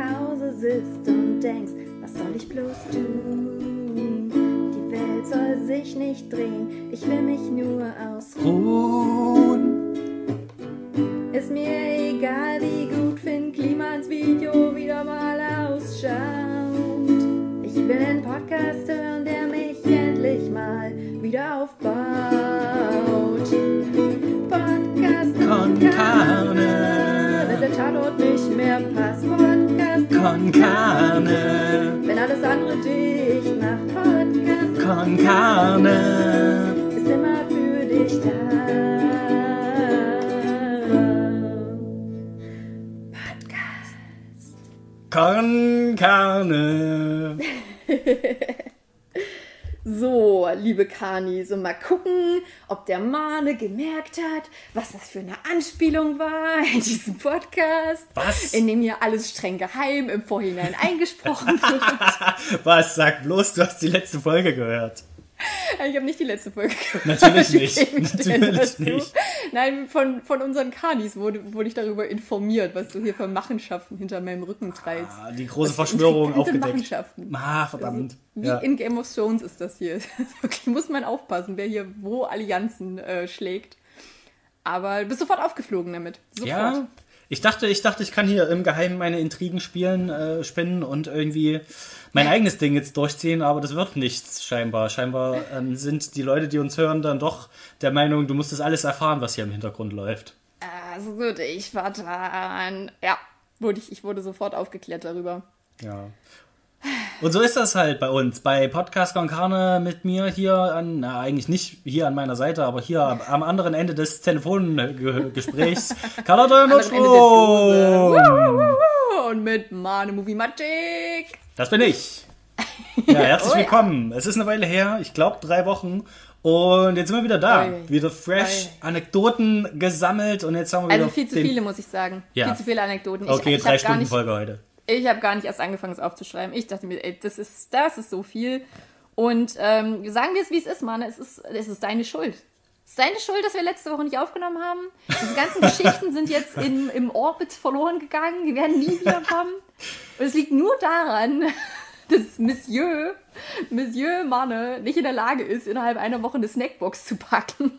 Hause sitzt und denkst, was soll ich bloß tun? Die Welt soll sich nicht drehen, ich will mich nur ausruhen. Ist mir egal, wie gut Finn Klimans Video wieder mal ausschaut. Ich will einen Podcast Carne. wenn alles andere dicht macht. Podcast Con Carne. ist immer für dich da. Podcast. Con Carne. So, liebe Kani, so mal gucken, ob der Mane gemerkt hat, was das für eine Anspielung war in diesem Podcast. Was? In dem hier alles streng geheim im Vorhinein eingesprochen wird. Was? Sag bloß, du hast die letzte Folge gehört. Ich habe nicht die letzte Folge gehört. Natürlich nicht. Natürlich nicht. Nein, von, von unseren Kanis wurde, wurde ich darüber informiert, was du hier für Machenschaften hinter meinem Rücken treibst. Ah, die große sind Verschwörung aufgedeckt. Machenschaften. Ah, verdammt. Wie Ja. in Game of Thrones ist das hier. Wirklich muss man aufpassen, wer hier wo Allianzen äh, schlägt. Aber du bist sofort aufgeflogen damit. Sofort. ja. Ich dachte, ich dachte, ich kann hier im Geheimen meine Intrigen spielen, äh, spinnen und irgendwie mein eigenes Ding jetzt durchziehen, aber das wird nichts scheinbar. Scheinbar ähm, sind die Leute, die uns hören, dann doch der Meinung, du musst das alles erfahren, was hier im Hintergrund läuft. Also gut, ich war dran. Ja, wurde ich, ich wurde sofort aufgeklärt darüber. Ja. Und so ist das halt bei uns. Bei Podcast Con Carne mit mir hier an, na, eigentlich nicht hier an meiner Seite, aber hier am, am anderen Ende des Telefongesprächs. Carlotta. Wuhu, Und mit Mane Movie Magic. Das bin ich. Ja, herzlich Oh ja. willkommen. Es ist eine Weile her, ich glaube drei Wochen. Und jetzt sind wir wieder da. Ui. Wieder fresh, Ui. Anekdoten gesammelt und jetzt haben wir Also wieder viel zu den- viele, muss ich sagen. Ja. Viel zu viele Anekdoten. Okay, ich, ich drei habe Stunden nicht- Folge heute. ich hab gar nicht erst angefangen, es aufzuschreiben. Ich dachte mir, ey, das ist, das ist so viel. Und ähm, sagen wir es, wie es ist, Mann. Es ist, es ist deine Schuld. Deine Schuld, dass wir letzte Woche nicht aufgenommen haben. Diese ganzen Geschichten sind jetzt in, im Orbit verloren gegangen. Die werden nie wiederkommen. Und es liegt nur daran, dass Monsieur, Monsieur Manne nicht in der Lage ist, innerhalb einer Woche eine Snackbox zu packen.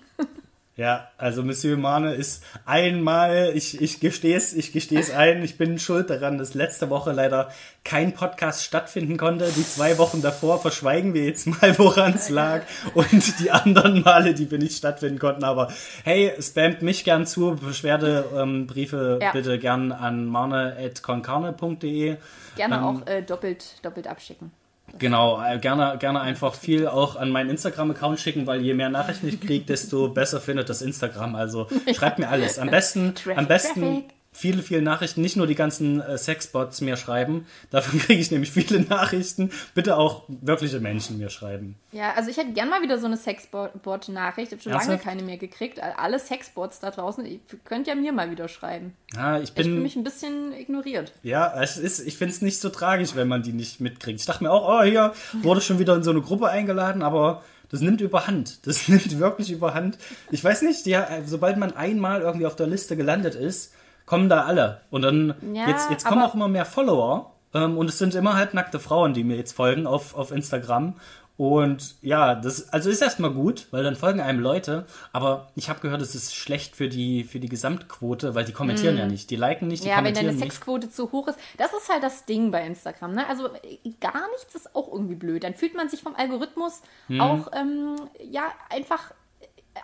Ja, also Monsieur Mane ist einmal, ich, ich gestehe es, ich gestehe es ein, ich bin schuld daran, dass letzte Woche leider kein Podcast stattfinden konnte. Die zwei Wochen davor verschweigen wir jetzt mal, woran es lag. Und die anderen Male, die wir nicht stattfinden konnten. Aber hey, spamt mich gern zu, Beschwerdebriefe ähm, Ja. bitte gern an marne.concarne.de. Gerne Ähm, auch äh, doppelt, doppelt abschicken. Genau, äh, gerne, gerne einfach viel auch an meinen Instagram-Account schicken, weil je mehr Nachrichten ich kriege, desto besser findet das Instagram. Also schreibt mir alles. Am besten, am besten. Viele, viele Nachrichten, nicht nur die ganzen äh, Sexbots mir schreiben. Davon kriege ich nämlich viele Nachrichten. Bitte auch wirkliche Menschen mir schreiben. Ja, also ich hätte gern mal wieder so eine Sexbot-Nachricht. Ich habe schon lange keine mehr gekriegt. Alle Sexbots da draußen, ihr könnt ja mir mal wieder schreiben. Ja, ich Ich fühle bin, mich ein bisschen ignoriert. ja, es ist, ich finde es nicht so tragisch, wenn man die nicht mitkriegt. Ich dachte mir auch, oh, hier wurde schon wieder in so eine Gruppe eingeladen, aber das nimmt überhand. Das nimmt wirklich überhand. Ich weiß nicht, ja, sobald man einmal irgendwie auf der Liste gelandet ist, kommen da alle. Und dann, Ja, jetzt, jetzt kommen auch immer mehr Follower. Ähm, und es sind immer halt nackte Frauen, die mir jetzt folgen auf, auf Instagram. Und ja, das also ist erstmal gut, weil dann folgen einem Leute. Aber ich habe gehört, es ist schlecht für die, für die Gesamtquote, weil die kommentieren ja nicht. Die liken nicht, die Mm. Ja, wenn kommentieren deine nicht. Sexquote zu hoch ist. Das ist halt das Ding bei Instagram. Ne? Also äh, gar nichts ist auch irgendwie blöd. Dann fühlt man sich vom Algorithmus Hm. auch ähm, ja einfach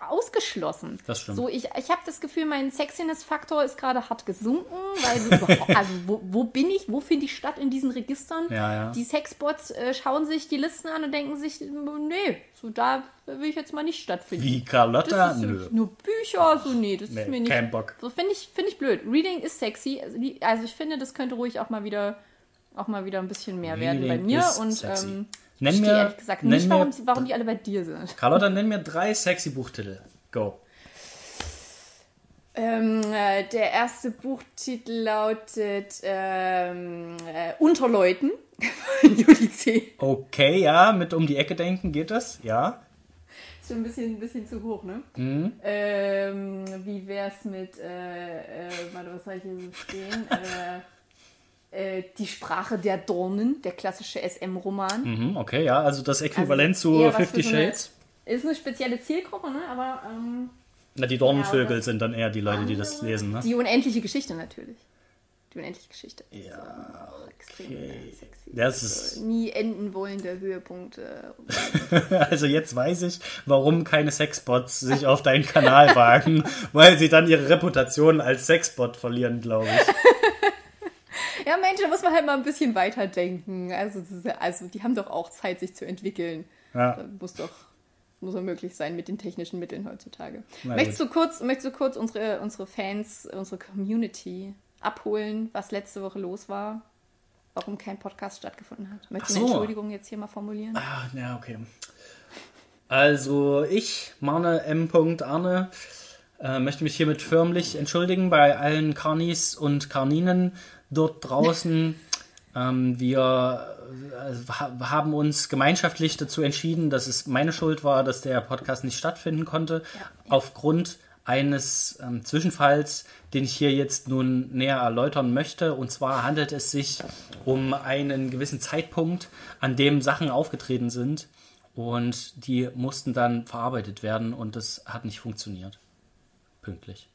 ausgeschlossen. Das stimmt. So, ich, ich habe das Gefühl, mein Sexiness-Faktor ist gerade hart gesunken, weil also wo, wo bin ich, wo finde ich statt in diesen Registern? Ja, ja. Die Sexbots äh, schauen sich die Listen an und denken sich, nee, so da will ich jetzt mal nicht stattfinden. Wie Carlotta? Das ist Nö. nur Bücher, so nee, das Nee, ist mir nicht. kein Bock. So finde ich, finde ich blöd. Reading ist sexy. Also, also ich finde, das könnte ruhig auch mal wieder, auch mal wieder ein bisschen mehr werden bei Reading mir. Und ähm, Nenn ich verstehe mir- ehrlich gesagt nenn nicht, mir- warum, warum die alle bei dir sind. Carlotta, nenn mir drei sexy Buchtitel. Go. Ähm, äh, der erste Buchtitel lautet ähm, äh, Unterleuten von Juli C. Okay, ja, mit um die Ecke denken geht das, ja. Ist schon ein bisschen, ein bisschen zu hoch, ne? Mhm. Ähm, wie wär's mit, äh, äh, warte, was soll ich hier so stehen? äh, äh, Die Sprache der Dornen, der klassische SM-Roman. Mhm, okay, ja, also das Äquivalent Also zu Fifty so eine- Shades. Ist eine spezielle Zielgruppe, ne? aber ähm, Na, die Dornenvögel Ja, sind dann eher die Leute, die das lesen, ne? die unendliche Geschichte natürlich. Die unendliche Geschichte. Ja. Extrem sexy. Das ist, Nie enden wollende Höhepunkte. also jetzt weiß ich, warum keine Sexbots sich auf deinen Kanal wagen, weil sie dann ihre Reputation als Sexbot verlieren, glaube ich. Ja, Mensch, da muss man halt mal ein bisschen weiter denken. Also, also die haben doch auch Zeit, sich zu entwickeln. Ja. Das muss doch muss doch möglich sein mit den technischen Mitteln heutzutage. Na Möchtest du kurz, möchtest du kurz unsere, unsere Fans, unsere Community abholen, was letzte Woche los war? Warum kein Podcast stattgefunden hat? Möchtest du Ach eine so. Entschuldigung jetzt hier mal formulieren? Ah, ja, okay. Also ich, Marne M. Arne, äh, möchte mich hiermit förmlich entschuldigen bei allen Karnis und Karninen dort draußen. ähm, wir äh, ha- haben uns gemeinschaftlich dazu entschieden, dass es meine Schuld war, dass der Podcast nicht stattfinden konnte, aufgrund eines ähm, Zwischenfalls, den ich hier jetzt nun näher erläutern möchte. Und zwar handelt es sich um einen gewissen Zeitpunkt, an dem Sachen aufgetreten sind und die mussten dann verarbeitet werden und das hat nicht funktioniert. Pünktlich.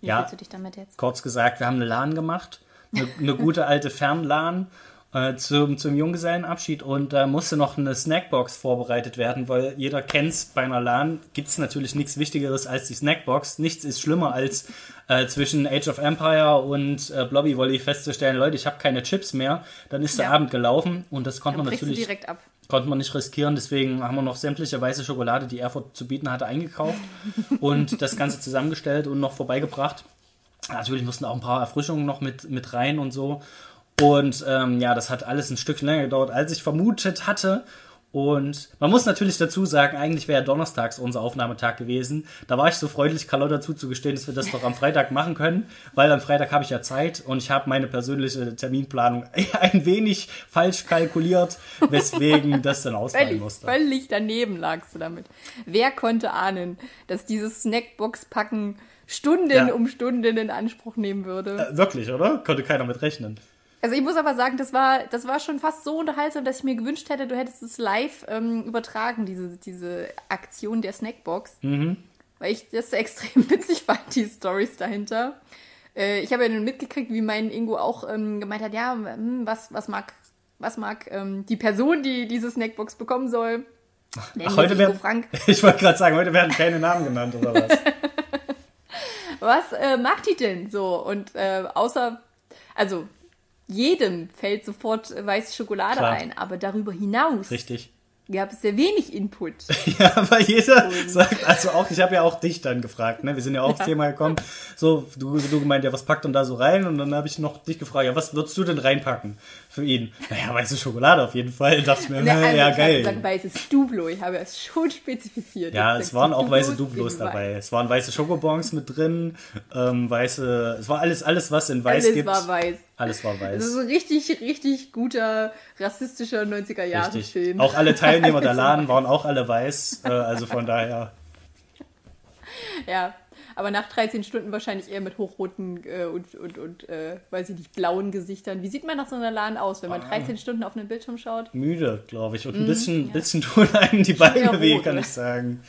Wie ja. fühlst du dich damit jetzt? Kurz gesagt, wir haben eine LAN gemacht, eine, eine gute alte Fern-LAN äh, zum, zum Junggesellenabschied und da musste noch eine Snackbox vorbereitet werden, weil jeder kennt's, bei einer LAN gibt's natürlich nichts Wichtigeres als die Snackbox. Nichts ist schlimmer als äh, zwischen Age of Empire und äh, Blobby Volley festzustellen, Leute, ich habe keine Chips mehr. Dann ist der Ja. Abend gelaufen und das konnte Dann man natürlich direkt ab. Konnte man nicht riskieren, deswegen haben wir noch sämtliche weiße Schokolade, die Erfurt zu bieten hatte, eingekauft und das Ganze zusammengestellt und noch vorbeigebracht. Natürlich mussten auch ein paar Erfrischungen noch mit, mit rein und so. Und ähm, ja, das hat alles ein Stück länger gedauert, als ich vermutet hatte. Und man muss natürlich dazu sagen, eigentlich wäre ja donnerstags unser Aufnahmetag gewesen. Da war ich so freundlich, Carlotta zuzugestehen, dass wir das doch am Freitag machen können, weil am Freitag habe ich ja Zeit und ich habe meine persönliche Terminplanung ein wenig falsch kalkuliert, weswegen das dann ausfallen Völlig, musste. völlig daneben lagst du damit. Wer konnte ahnen, dass dieses Snackbox-Packen Stunden Ja. um Stunden in Anspruch nehmen würde? Äh, Wirklich, oder? Konnte keiner mit rechnen. Also ich muss aber sagen, das war, das war schon fast so unterhaltsam, dass ich mir gewünscht hätte, du hättest es live ähm, übertragen, diese, diese Aktion der Snackbox. Weil ich das extrem witzig fand, die Stories dahinter. Äh, ich habe ja nun mitgekriegt, wie mein Ingo auch ähm, gemeint hat, ja, hm, was, was mag, was mag ähm, die Person, die diese Snackbox bekommen soll. Ach, heute werden, Frank. ich wollte gerade sagen, heute werden keine Namen genannt, oder was? was äh, mag die denn so? Und äh, außer, also jedem fällt sofort äh, weiße Schokolade Klar. ein, aber darüber hinaus Richtig. gab es sehr wenig Input. Ja, weil jeder sagt, also auch, ich habe ja auch dich dann gefragt, ne? Wir sind ja auch aufs Thema gekommen. So, du, du gemeint, ja, was packt denn da so rein? Und dann habe ich noch dich gefragt, ja, was würdest du denn reinpacken für ihn? Naja, weiße Schokolade auf jeden Fall. Dachte ich mir, na, also ja, ich habe geil. gesagt, weißes Dublo, ich habe es schon spezifiziert. Ja, Ich es waren auch weiße Dublos Duplos sind dabei. Es waren weiße Schokobons mit drin, ähm, weiße, es war alles, alles, was in weiß Alles gibt. war weiß. Alles war Das ist weiß. ein richtig, richtig guter rassistischer 90er-Jahre-Film. Richtig. Auch alle Teilnehmer der Alles Laden waren auch alle weiß, äh, also von daher. Ja, aber nach 13 Stunden wahrscheinlich eher mit hochroten äh, und, und, und äh, weiß ich nicht, blauen Gesichtern. Wie sieht man nach so einer Laden aus, wenn man 13 Stunden auf einen Bildschirm schaut? müde, glaube ich. Und Mhm, ein bisschen, bisschen tun einem die Beine weh, kann ich sagen.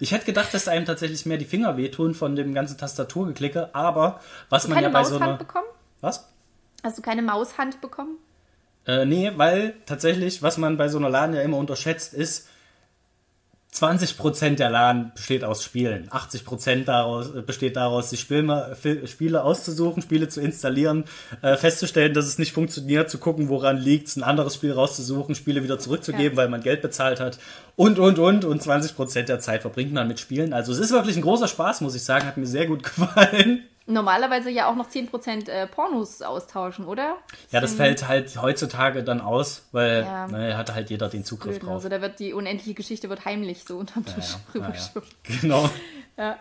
Ich hätte gedacht, dass einem tatsächlich mehr die Finger wehtun von dem ganzen Tastaturgeklicke, aber was man Keine ja bei Maushand so einer. bekommen? Was? Hast du keine Maushand bekommen? Äh, nee, weil tatsächlich, was man bei so einer LAN ja immer unterschätzt, ist, 20% der LAN besteht aus Spielen. 80% daraus, äh, besteht daraus, die Spiele, Spiele auszusuchen, Spiele zu installieren, äh, festzustellen, dass es nicht funktioniert, zu gucken, woran liegt ein anderes Spiel rauszusuchen, Spiele wieder zurückzugeben, Ja. weil man Geld bezahlt hat und, und, und. Und 20% der Zeit verbringt man mit Spielen. Also es ist wirklich ein großer Spaß, muss ich sagen. Hat mir sehr gut gefallen. Normalerweise ja auch noch 10% äh, Pornos austauschen, oder? Ja, das fällt halt heutzutage dann aus, weil Ja. ne, hat halt jeder den Zugriff Blöd, ne? drauf. Also da wird die unendliche Geschichte wird heimlich so unterm Tisch Ja, ja, ja. Genau. Ja.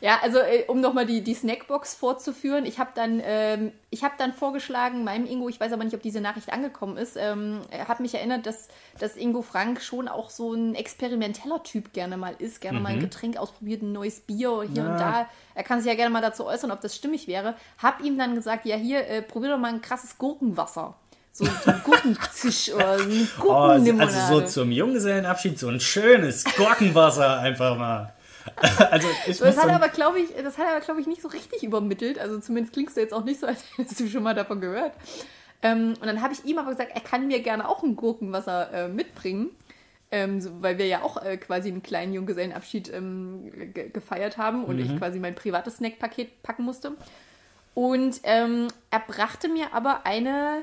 Ja, also äh, um nochmal die, die Snackbox vorzuführen, ich habe dann, ähm, ich hab dann vorgeschlagen, meinem Ingo, ich weiß aber nicht, ob diese Nachricht angekommen ist, ähm, er hat mich erinnert, dass, dass Ingo Frank schon auch so ein experimenteller Typ gerne mal ist, gerne mal ein Getränk ausprobiert, ein neues Bier hier Ja. und da. Er kann sich ja gerne mal dazu äußern, ob das stimmig wäre. Hab ihm dann gesagt, ja hier, äh, probier doch mal ein krasses Gurkenwasser. So, ein Gurkenzisch oder so eine Oh, also Gurkenlimonade. so zum Junggesellenabschied so ein schönes Gurkenwasser einfach mal. Also ich Das hat er aber, glaube ich, das hat er aber, glaube ich, nicht so richtig übermittelt. Also zumindest klingst du jetzt auch nicht so, als hättest du schon mal davon gehört. Ähm, und dann habe ich ihm aber gesagt, er kann mir gerne auch ein Gurkenwasser äh, mitbringen. Ähm, so, weil wir ja auch äh, quasi einen kleinen Junggesellenabschied ähm, ge gefeiert haben und ich quasi mein privates Snackpaket packen musste. Und ähm, er brachte mir aber eine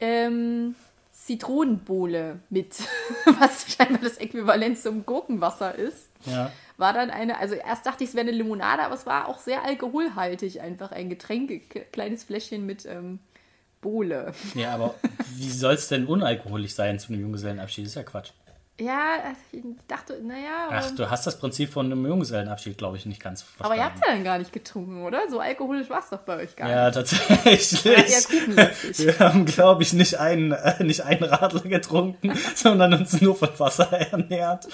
ähm, Zitronenbowle mit, was scheinbar das Äquivalent zum Gurkenwasser ist ja. war dann eine, also erst dachte ich, es wäre eine Limonade, aber es war auch sehr alkoholhaltig, einfach ein Getränk, kleines Fläschchen mit ähm, Bohle. ja, aber wie soll es denn unalkoholisch sein zu einem Junggesellenabschied? Das ist ja Quatsch. Ja, ich dachte, naja, Ach, du hast das Prinzip von einem Junggesellenabschied, glaube ich, nicht ganz aber verstanden. ihr habt ja dann gar nicht getrunken, oder? So alkoholisch war es doch bei euch gar Ja, nicht. tatsächlich. eher kuchenlastig. Wir haben, glaube ich, nicht einen, äh, nicht einen Radler getrunken, sondern uns nur von Wasser ernährt.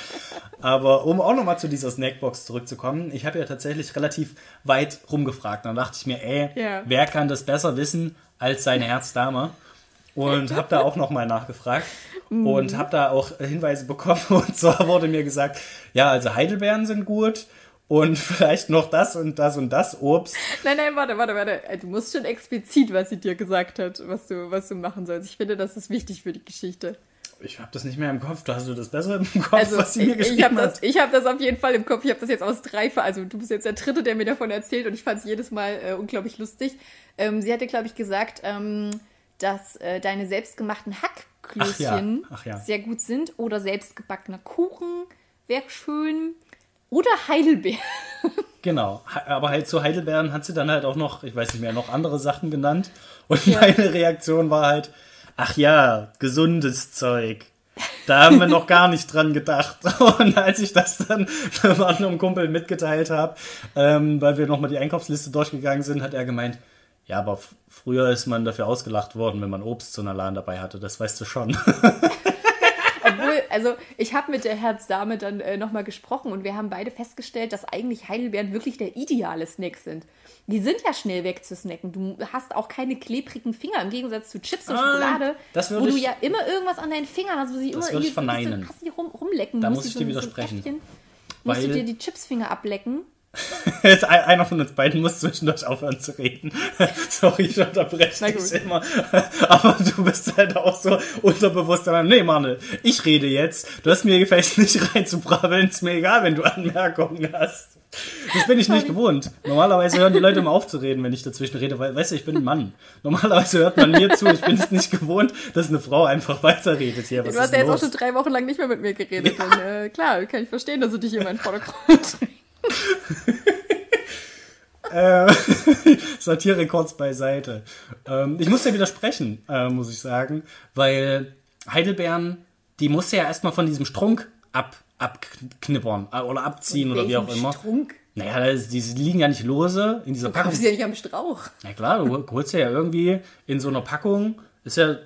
Aber um auch nochmal zu dieser Snackbox zurückzukommen, ich habe ja tatsächlich relativ weit rumgefragt. Dann dachte ich mir, ey, Ja. wer kann das besser wissen als seine Herzdame? Und habe da auch nochmal nachgefragt und habe da auch Hinweise bekommen. Und zwar wurde mir gesagt, ja, also Heidelbeeren sind gut und vielleicht noch das und das und das Obst. Nein, nein, warte, warte, warte. Äh, Du musst schon explizit, was sie dir gesagt hat, was du, was du machen sollst. Ich finde, das ist wichtig für die Geschichte. Ich habe das nicht mehr im Kopf. Du hast du das besser im Kopf, Also was sie mir ich, geschrieben ich habe hat? das, ich hab das auf jeden Fall im Kopf. Ich habe das jetzt aus drei, also du bist jetzt der Dritte, der mir davon erzählt und ich fand es jedes Mal äh, unglaublich lustig. Ähm, sie hatte, glaube ich, gesagt, ähm, dass äh, deine selbstgemachten Hackklößchen Ach ja, ach ja. sehr gut sind oder selbstgebackener Kuchen wäre schön oder Heidelbeer. Genau. Aber halt zu Heidelbeeren hat sie dann halt auch noch, ich weiß nicht mehr, noch andere Sachen genannt. Und Ja. meine Reaktion war halt, ach ja, gesundes Zeug. Da haben wir noch gar nicht dran gedacht. Und als ich das dann einem anderen Kumpel mitgeteilt habe, ähm, weil wir nochmal die Einkaufsliste durchgegangen sind, hat er gemeint, ja, aber früher ist man dafür ausgelacht worden, wenn man Obst zu einer Lahn dabei hatte. Das weißt du schon. Obwohl, also ich habe mit der Herzdame dann äh, nochmal gesprochen und wir haben beide festgestellt, dass eigentlich Heidelbeeren wirklich der ideale Snack sind. Die sind ja schnell wegzusnacken. Du hast auch keine klebrigen Finger im Gegensatz zu Chips und Ah, Schokolade, wo du ich- ja immer irgendwas an deinen Fingern hast, wo sie immer irgendwie so ein bisschen- verneinen. hast du die rum, rumlecken Da musst, muss ich dir so widersprechen. Äffchen. musst du dir die Chipsfinger ablecken. Jetzt ein- einer von uns beiden muss zwischendurch aufhören zu reden. Sorry, ich unterbreche dich immer. Aber du bist halt auch so unterbewusst. Nee, Mann, ich rede jetzt. Du hast mir gefällt nicht reinzubrabbeln. Ist mir egal, wenn du Anmerkungen hast. Das bin ich nicht gewohnt. Normalerweise hören die Leute immer auf zu reden, wenn ich dazwischen rede, weil, weißt du, ich bin ein Mann. Normalerweise hört man mir zu. Ich bin es nicht gewohnt, dass eine Frau einfach weiterredet hier. Was du hast ja jetzt auch los? schon drei Wochen lang nicht mehr mit mir geredet. Und, äh, klar, kann ich verstehen, dass du dich hier in meinen Vordergrund Äh, Satire kurz beiseite. Ähm, ich muss dir widersprechen, äh, muss ich sagen, weil Heidelbeeren, die musst du ja erstmal von diesem Strunk ab, abknippern äh, oder abziehen oder wie auch immer. Strunk. Naja, das, die liegen ja nicht lose in dieser Du Packung. sie ja nicht am Strauch. Na klar, du holst ja irgendwie in so einer Packung, ist ja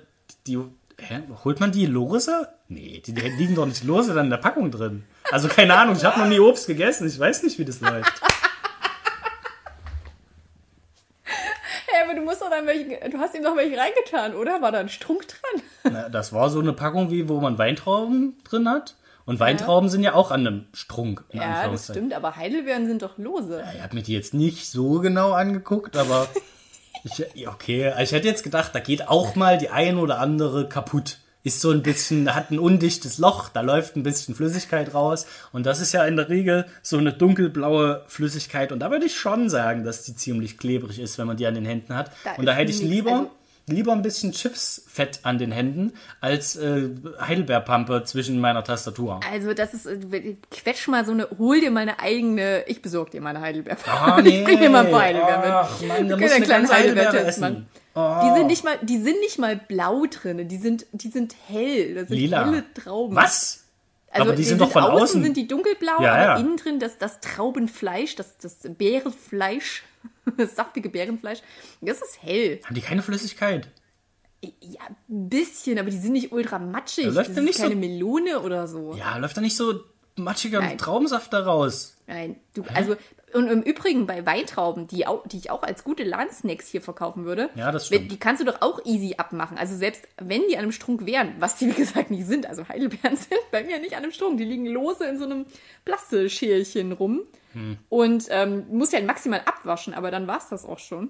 die. Hä? Holt man die lose? Nee, die, die liegen doch nicht lose dann in der Packung drin. Also keine Ahnung, ich habe noch nie Obst gegessen, ich weiß nicht, wie das läuft. Hey, aber du musst doch dann welche, du hast ihm doch welche reingetan, oder? War da ein Strunk dran? Na, das war so eine Packung, wie wo man Weintrauben drin hat. Und Weintrauben sind ja auch an einem Strunk. Ja, das stimmt, aber Heidelbeeren sind doch lose. Ich habe mir die jetzt nicht so genau angeguckt, aber ich, ja, okay. Ich hätte jetzt gedacht, da geht auch mal die ein oder andere kaputt. Ist so ein bisschen, hat ein undichtes Loch, da läuft ein bisschen Flüssigkeit raus. Und das ist ja in der Regel so eine dunkelblaue Flüssigkeit. Und da würde ich schon sagen, dass die ziemlich klebrig ist, wenn man die an den Händen hat. Da und da hätte ich lieber, also- lieber ein bisschen Chipsfett an den Händen als äh, Heidelbeerpampe zwischen meiner Tastatur. Also, das ist, äh, quetsch mal so eine, hol dir mal eine eigene, ich besorg dir mal eine Heidelbeeren. Ah, ich bring dir mal ein paar Heidelbeeren mit. Ach, Mann, da einen eine Heidelbeere Heidelbeertest machen. Oh. Die sind nicht mal, die sind nicht mal blau drin, die sind, die sind hell, da sind Lila. helle Trauben. Was? Also Aber die sind doch von außen außen- sind die dunkelblau, Ja, aber ja. innen drin das, das Traubenfleisch, das, das Bärenfleisch, das saftige Bärenfleisch, das ist hell. Haben die keine Flüssigkeit? Ja, ein bisschen, aber die sind nicht ultra matschig. Ja, läuft das ist nicht so- keine Melone oder so. Ja, läuft da nicht so matschiger Nein. Traubensaft da raus? Nein, du, also und im Übrigen bei Weintrauben, die, auch, die ich auch als gute LAN-Snacks hier verkaufen würde, Ja, das stimmt. die kannst du doch auch easy abmachen. Also selbst wenn die an einem Strunk wären, was die wie gesagt nicht sind, also Heidelbeeren sind bei mir nicht an einem Strunk, die liegen lose in so einem Plasteschälchen rum Hm. und ähm, musst ja halt maximal abwaschen, aber dann war's das auch schon.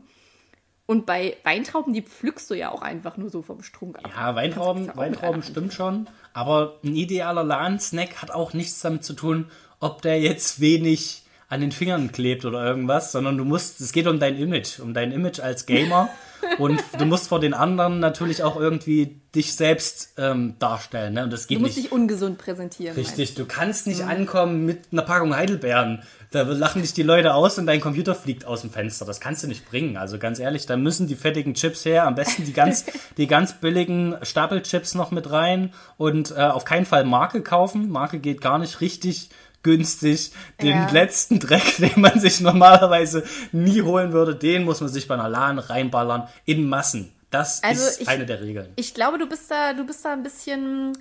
Und bei Weintrauben, die pflückst du ja auch einfach nur so vom Strunk ab. Ja, Weintrauben, mit Weintrauben stimmt schon. Aber ein idealer LAN-Snack hat auch nichts damit zu tun, ob der jetzt wenig an den Fingern klebt oder irgendwas, sondern du musst, es geht um dein Image, um dein Image als Gamer. und du musst vor den anderen natürlich auch irgendwie dich selbst ähm, darstellen. Ne? Und das geht Du musst nicht. dich ungesund präsentieren. Richtig, du kannst nicht Mhm. ankommen mit einer Packung Heidelbeeren. Da lachen dich die Leute aus und dein Computer fliegt aus dem Fenster. Das kannst du nicht bringen. Also ganz ehrlich, da müssen die fettigen Chips her. Am besten die ganz, die ganz billigen Stapelchips noch mit rein und äh, auf keinen Fall Marke kaufen. Marke geht gar nicht richtig günstig. Den Ja. letzten Dreck, den man sich normalerweise nie holen würde, den muss man sich bei einer LAN reinballern in Massen. Das Also ist ich- eine der Regeln. Ich glaube, du bist da, du bist da ein bisschen.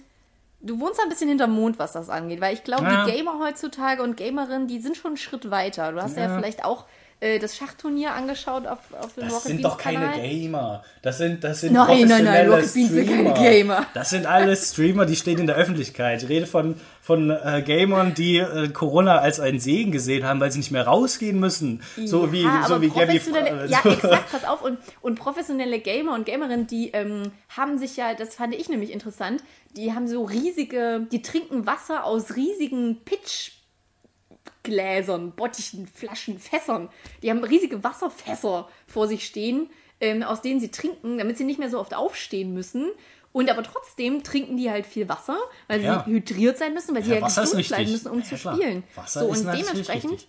Du wohnst da ein bisschen hinterm Mond, was das angeht, weil ich glaube, Ja. die Gamer heutzutage und Gamerinnen, die sind schon einen Schritt weiter. Du hast ja, Ja. vielleicht auch äh, das Schachturnier angeschaut auf, auf dem Das Rocket sind Beans doch keine Kanal. Gamer. Das sind, das sind Nein, nein, nein, Rocket Beans sind keine. Gamer. Das sind alles Streamer, die stehen in der Öffentlichkeit. Ich rede von, von äh, Gamern, die äh, Corona als einen Segen gesehen haben, weil sie nicht mehr rausgehen müssen. So wie, so wie Gabby. Ja, exakt, pass auf. Und, und professionelle Gamer und Gamerinnen, die ähm, haben sich ja, das fand ich nämlich interessant, die haben so riesige, die trinken Wasser aus riesigen Pitchgläsern, Bottichen, Flaschen, Fässern. Die haben riesige Wasserfässer vor sich stehen, ähm, aus denen sie trinken, damit sie nicht mehr so oft aufstehen müssen. Und aber trotzdem trinken die halt viel Wasser, weil Ja. sie hydriert sein müssen, weil sie Ja, ja, ist gesund bleiben müssen, um Ja, zu spielen. Wasser so, ist und dementsprechend.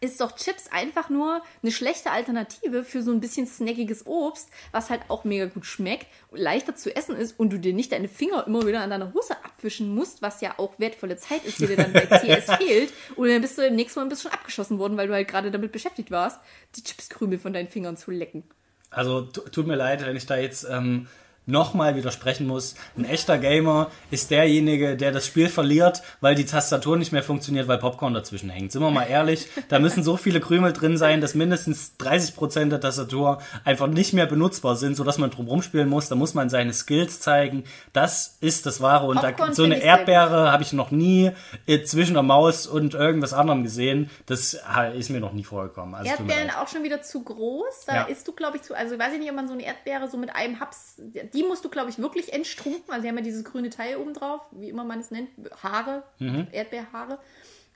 Ist doch Chips einfach nur eine schlechte Alternative für so ein bisschen snackiges Obst, was halt auch mega gut schmeckt, leichter zu essen ist und du dir nicht deine Finger immer wieder an deiner Hose abwischen musst, was ja auch wertvolle Zeit ist, die dir dann bei CS fehlt. Und dann bist du im nächsten Mal ein bisschen abgeschossen worden, weil du halt gerade damit beschäftigt warst, die Chipskrümel von deinen Fingern zu lecken. Also tu- tut mir leid, wenn ich da jetzt ähm, nochmal widersprechen muss. Ein echter Gamer ist derjenige, der das Spiel verliert, weil die Tastatur nicht mehr funktioniert, weil Popcorn dazwischen hängt. Sind wir mal ehrlich, da müssen so viele Krümel drin sein, dass mindestens 30% der Tastatur einfach nicht mehr benutzbar sind, sodass man drum rumspielen muss. Da muss man seine Skills zeigen. Das ist das Wahre. Und da, so eine Erdbeere habe ich noch nie äh, zwischen der Maus und irgendwas anderem gesehen. Das ist mir noch nie vorgekommen. Also, Erdbeeren auch schon wieder zu groß. Da Ja. isst du, glaube ich, zu. Also weiß ich nicht, ob man so eine Erdbeere so mit einem Haps. Die musst du, glaube ich, wirklich entstrunken. Also sie haben ja dieses grüne Teil oben drauf, wie immer man es nennt. Haare, Mhm. Erdbeerhaare.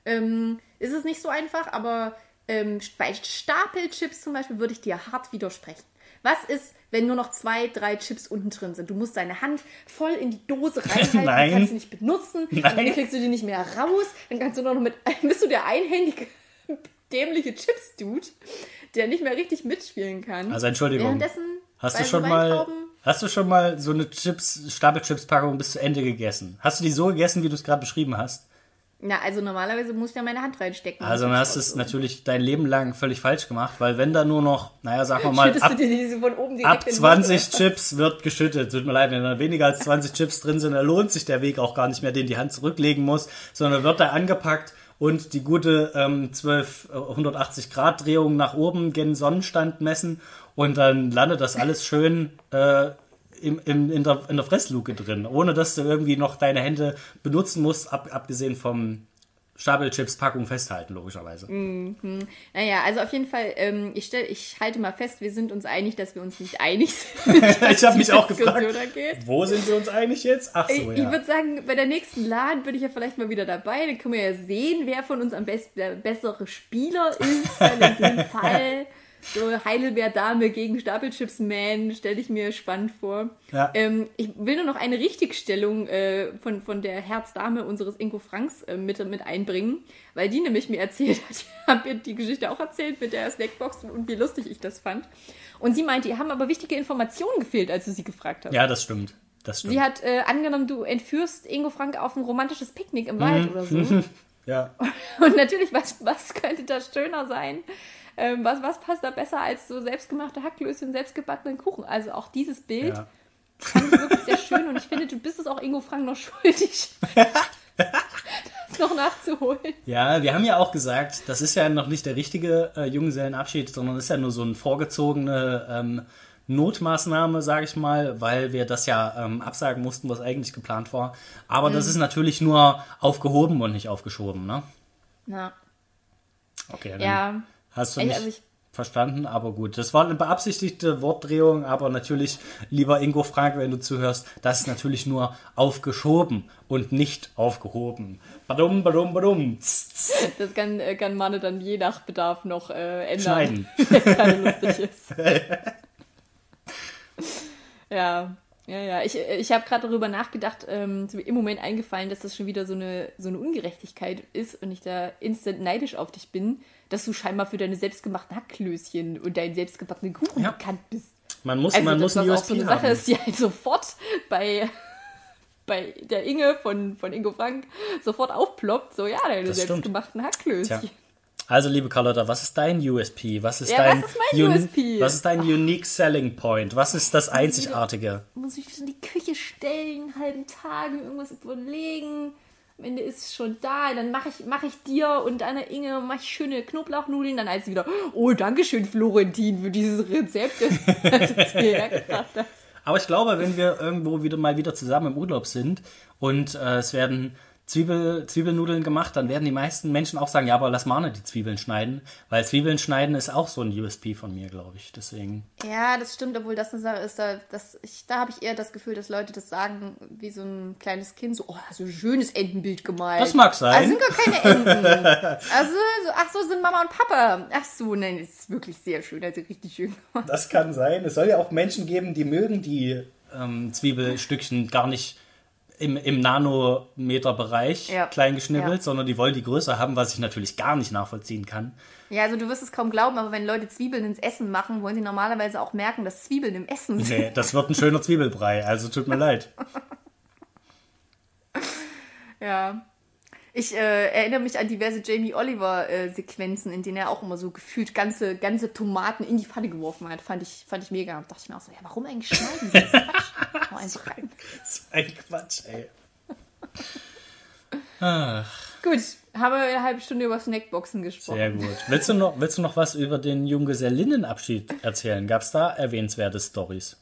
Ähm, ist es nicht so einfach, aber ähm, bei Stapelchips zum Beispiel würde ich dir hart widersprechen. Was ist, wenn nur noch zwei, drei Chips unten drin sind? Du musst deine Hand voll in die Dose reinhalten, Nein. die kannst du nicht benutzen, Nein. dann kriegst du die nicht mehr raus, dann kannst du nur noch mit, bist du der einhändige, dämliche Chips-Dude, der nicht mehr richtig mitspielen kann. Also Entschuldigung. Währenddessen Hast du schon mal, hast du schon mal so eine Chips, Stapelchips-Packung bis zu Ende gegessen? Hast du die so gegessen, wie du es gerade beschrieben hast? Na, also normalerweise muss ich ja meine Hand reinstecken. Also dann hast du es natürlich dein Leben lang völlig falsch gemacht, weil wenn da nur noch, naja, sagen wir mal, ab, ab in den 20 Mund, oder? Chips wird geschüttet. Tut mir leid, wenn da weniger als 20 Chips drin sind, dann lohnt sich der Weg auch gar nicht mehr, den die Hand zurücklegen muss, sondern wird da angepackt und die gute ähm, 12 äh, 180 Grad Drehung nach oben gen Sonnenstand messen und dann landet das alles schön äh, im, im, in, der, in der Fressluke drin, ohne dass du irgendwie noch deine Hände benutzen musst, ab, abgesehen vom Stapelchips-Packung festhalten, logischerweise. Naja, also auf jeden Fall, ähm, ich, stell, ich halte mal fest, wir sind uns einig, dass wir uns nicht einig sind. ich habe mich auch gefragt, wo sind wir uns einig jetzt? Ach Ich, so, ich ja. würde sagen, bei der nächsten LAN bin ich ja vielleicht mal wieder dabei. Dann können wir ja sehen, wer von uns am besten der bessere Spieler ist. In dem Fall so Heidelbeer-Dame gegen Stapelchips-Man stelle ich mir spannend vor. Ja. Ähm, ich will nur noch eine Richtigstellung äh, von, von der Herzdame unseres Inko Franks äh, mit, mit einbringen, weil die nämlich mir erzählt hat, ich habe ihr die Geschichte auch erzählt mit der Snackbox und wie lustig ich das fand. Und sie meinte, ihr haben aber wichtige Informationen gefehlt, als du sie gefragt hast. ja, das stimmt. das stimmt. Sie hat äh, angenommen, du entführst Ingo Frank auf ein romantisches Picknick im Wald Mhm. oder so. ja. Und natürlich, was, was könnte da schöner sein? Ähm, was, was passt da besser als so selbstgemachte Hacklöschen, selbstgebackenen Kuchen? Also auch dieses Bild ja. fand ich wirklich sehr schön und ich finde, du bist es auch Ingo Frank noch schuldig, das noch nachzuholen. Ja, wir haben ja auch gesagt, das ist ja noch nicht der richtige äh, Junggesellenabschied, sondern ist ja nur so eine vorgezogene ähm, Notmaßnahme, sage ich mal, weil wir das ja ähm, absagen mussten, was eigentlich geplant war. Aber das ist natürlich nur aufgehoben und nicht aufgeschoben, ne? Na, Okay, dann ja. Hast du Ey, mich also ich- verstanden, aber gut. Das war eine beabsichtigte Wortdrehung, aber natürlich, lieber Ingo Frank, wenn du zuhörst, das ist natürlich nur aufgeschoben und nicht aufgehoben. Badum, badum, badum. Das kann, äh, kann Manne dann je nach Bedarf noch äh, ändern. Schneiden. Wenn gerade lustig ist. ja, ja, ja. Ich, ich habe gerade darüber nachgedacht, ähm, ist mir im Moment eingefallen, dass das schon wieder so eine, so eine Ungerechtigkeit ist und ich da instant neidisch auf dich bin, dass du scheinbar für deine selbstgemachten Hackklößchen und deinen selbstgebackenen Kuchen Ja. bekannt bist. Man muss, Also, man muss ein was auch so USP eine Sache haben. ist, die halt sofort bei, bei der Inge von, von Ingo Frank sofort aufploppt. So, ja, deine Das stimmt. selbstgemachten Hackklößchen. Tja. Also, liebe Carlotta, was ist dein USP? Was ist Ja, dein, was ist USP? Was ist dein Unique Selling Point? Was ist das Einzigartige? muss ich in die Küche stellen, einen halben Tag, irgendwas überlegen. Am Ende ist es schon da, dann mache ich, mach ich dir und deiner Inge mach ich schöne Knoblauchnudeln, dann heißt sie wieder, oh, danke schön, Florentin, für dieses Rezept, das du mir. Aber ich glaube, wenn wir irgendwo wieder mal wieder zusammen im Urlaub sind und äh, es werden Zwiebel, Zwiebelnudeln gemacht, dann werden die meisten Menschen auch sagen, ja, aber lass Marne die Zwiebeln schneiden, weil Zwiebeln schneiden ist auch so ein USP von mir, glaube ich. Deswegen. Ja, das stimmt, obwohl das eine Sache ist, da, das, ich, da habe ich eher das Gefühl, dass Leute das sagen wie so ein kleines Kind, so, oh, so ein schönes Entenbild gemalt. Das mag sein. Also sind gar keine Enten. also, so, ach so, sind Mama und Papa. Ach so, nein, das ist wirklich sehr schön, also richtig schön gemacht. Das kann sein. Es soll ja auch Menschen geben, die mögen die ähm, Zwiebelstückchen gar nicht im, im Nanometerbereich Ja. klein geschnibbelt, Ja. sondern die wollen die Größe haben, was ich natürlich gar nicht nachvollziehen kann. Ja, also du wirst es kaum glauben, aber wenn Leute Zwiebeln ins Essen machen, wollen sie normalerweise auch merken, dass Zwiebeln im Essen sind. Nee, das wird ein schöner Zwiebelbrei, also tut mir leid. Ja. Ich äh, erinnere mich an diverse Jamie Oliver-Sequenzen, in denen er auch immer so gefühlt ganze, ganze Tomaten in die Pfanne geworfen hat. Fand ich, fand ich mega. Dachte ich mir auch so, ja, warum eigentlich schneiden sie das? Quatsch. Einfach rein. Das ist ein Quatsch, ey. Gut, haben wir eine halbe Stunde über Snackboxen gesprochen. Sehr gut. Willst du noch, willst du noch was über den Junggesellinnenabschied erzählen? Gab es da erwähnenswerte Stories?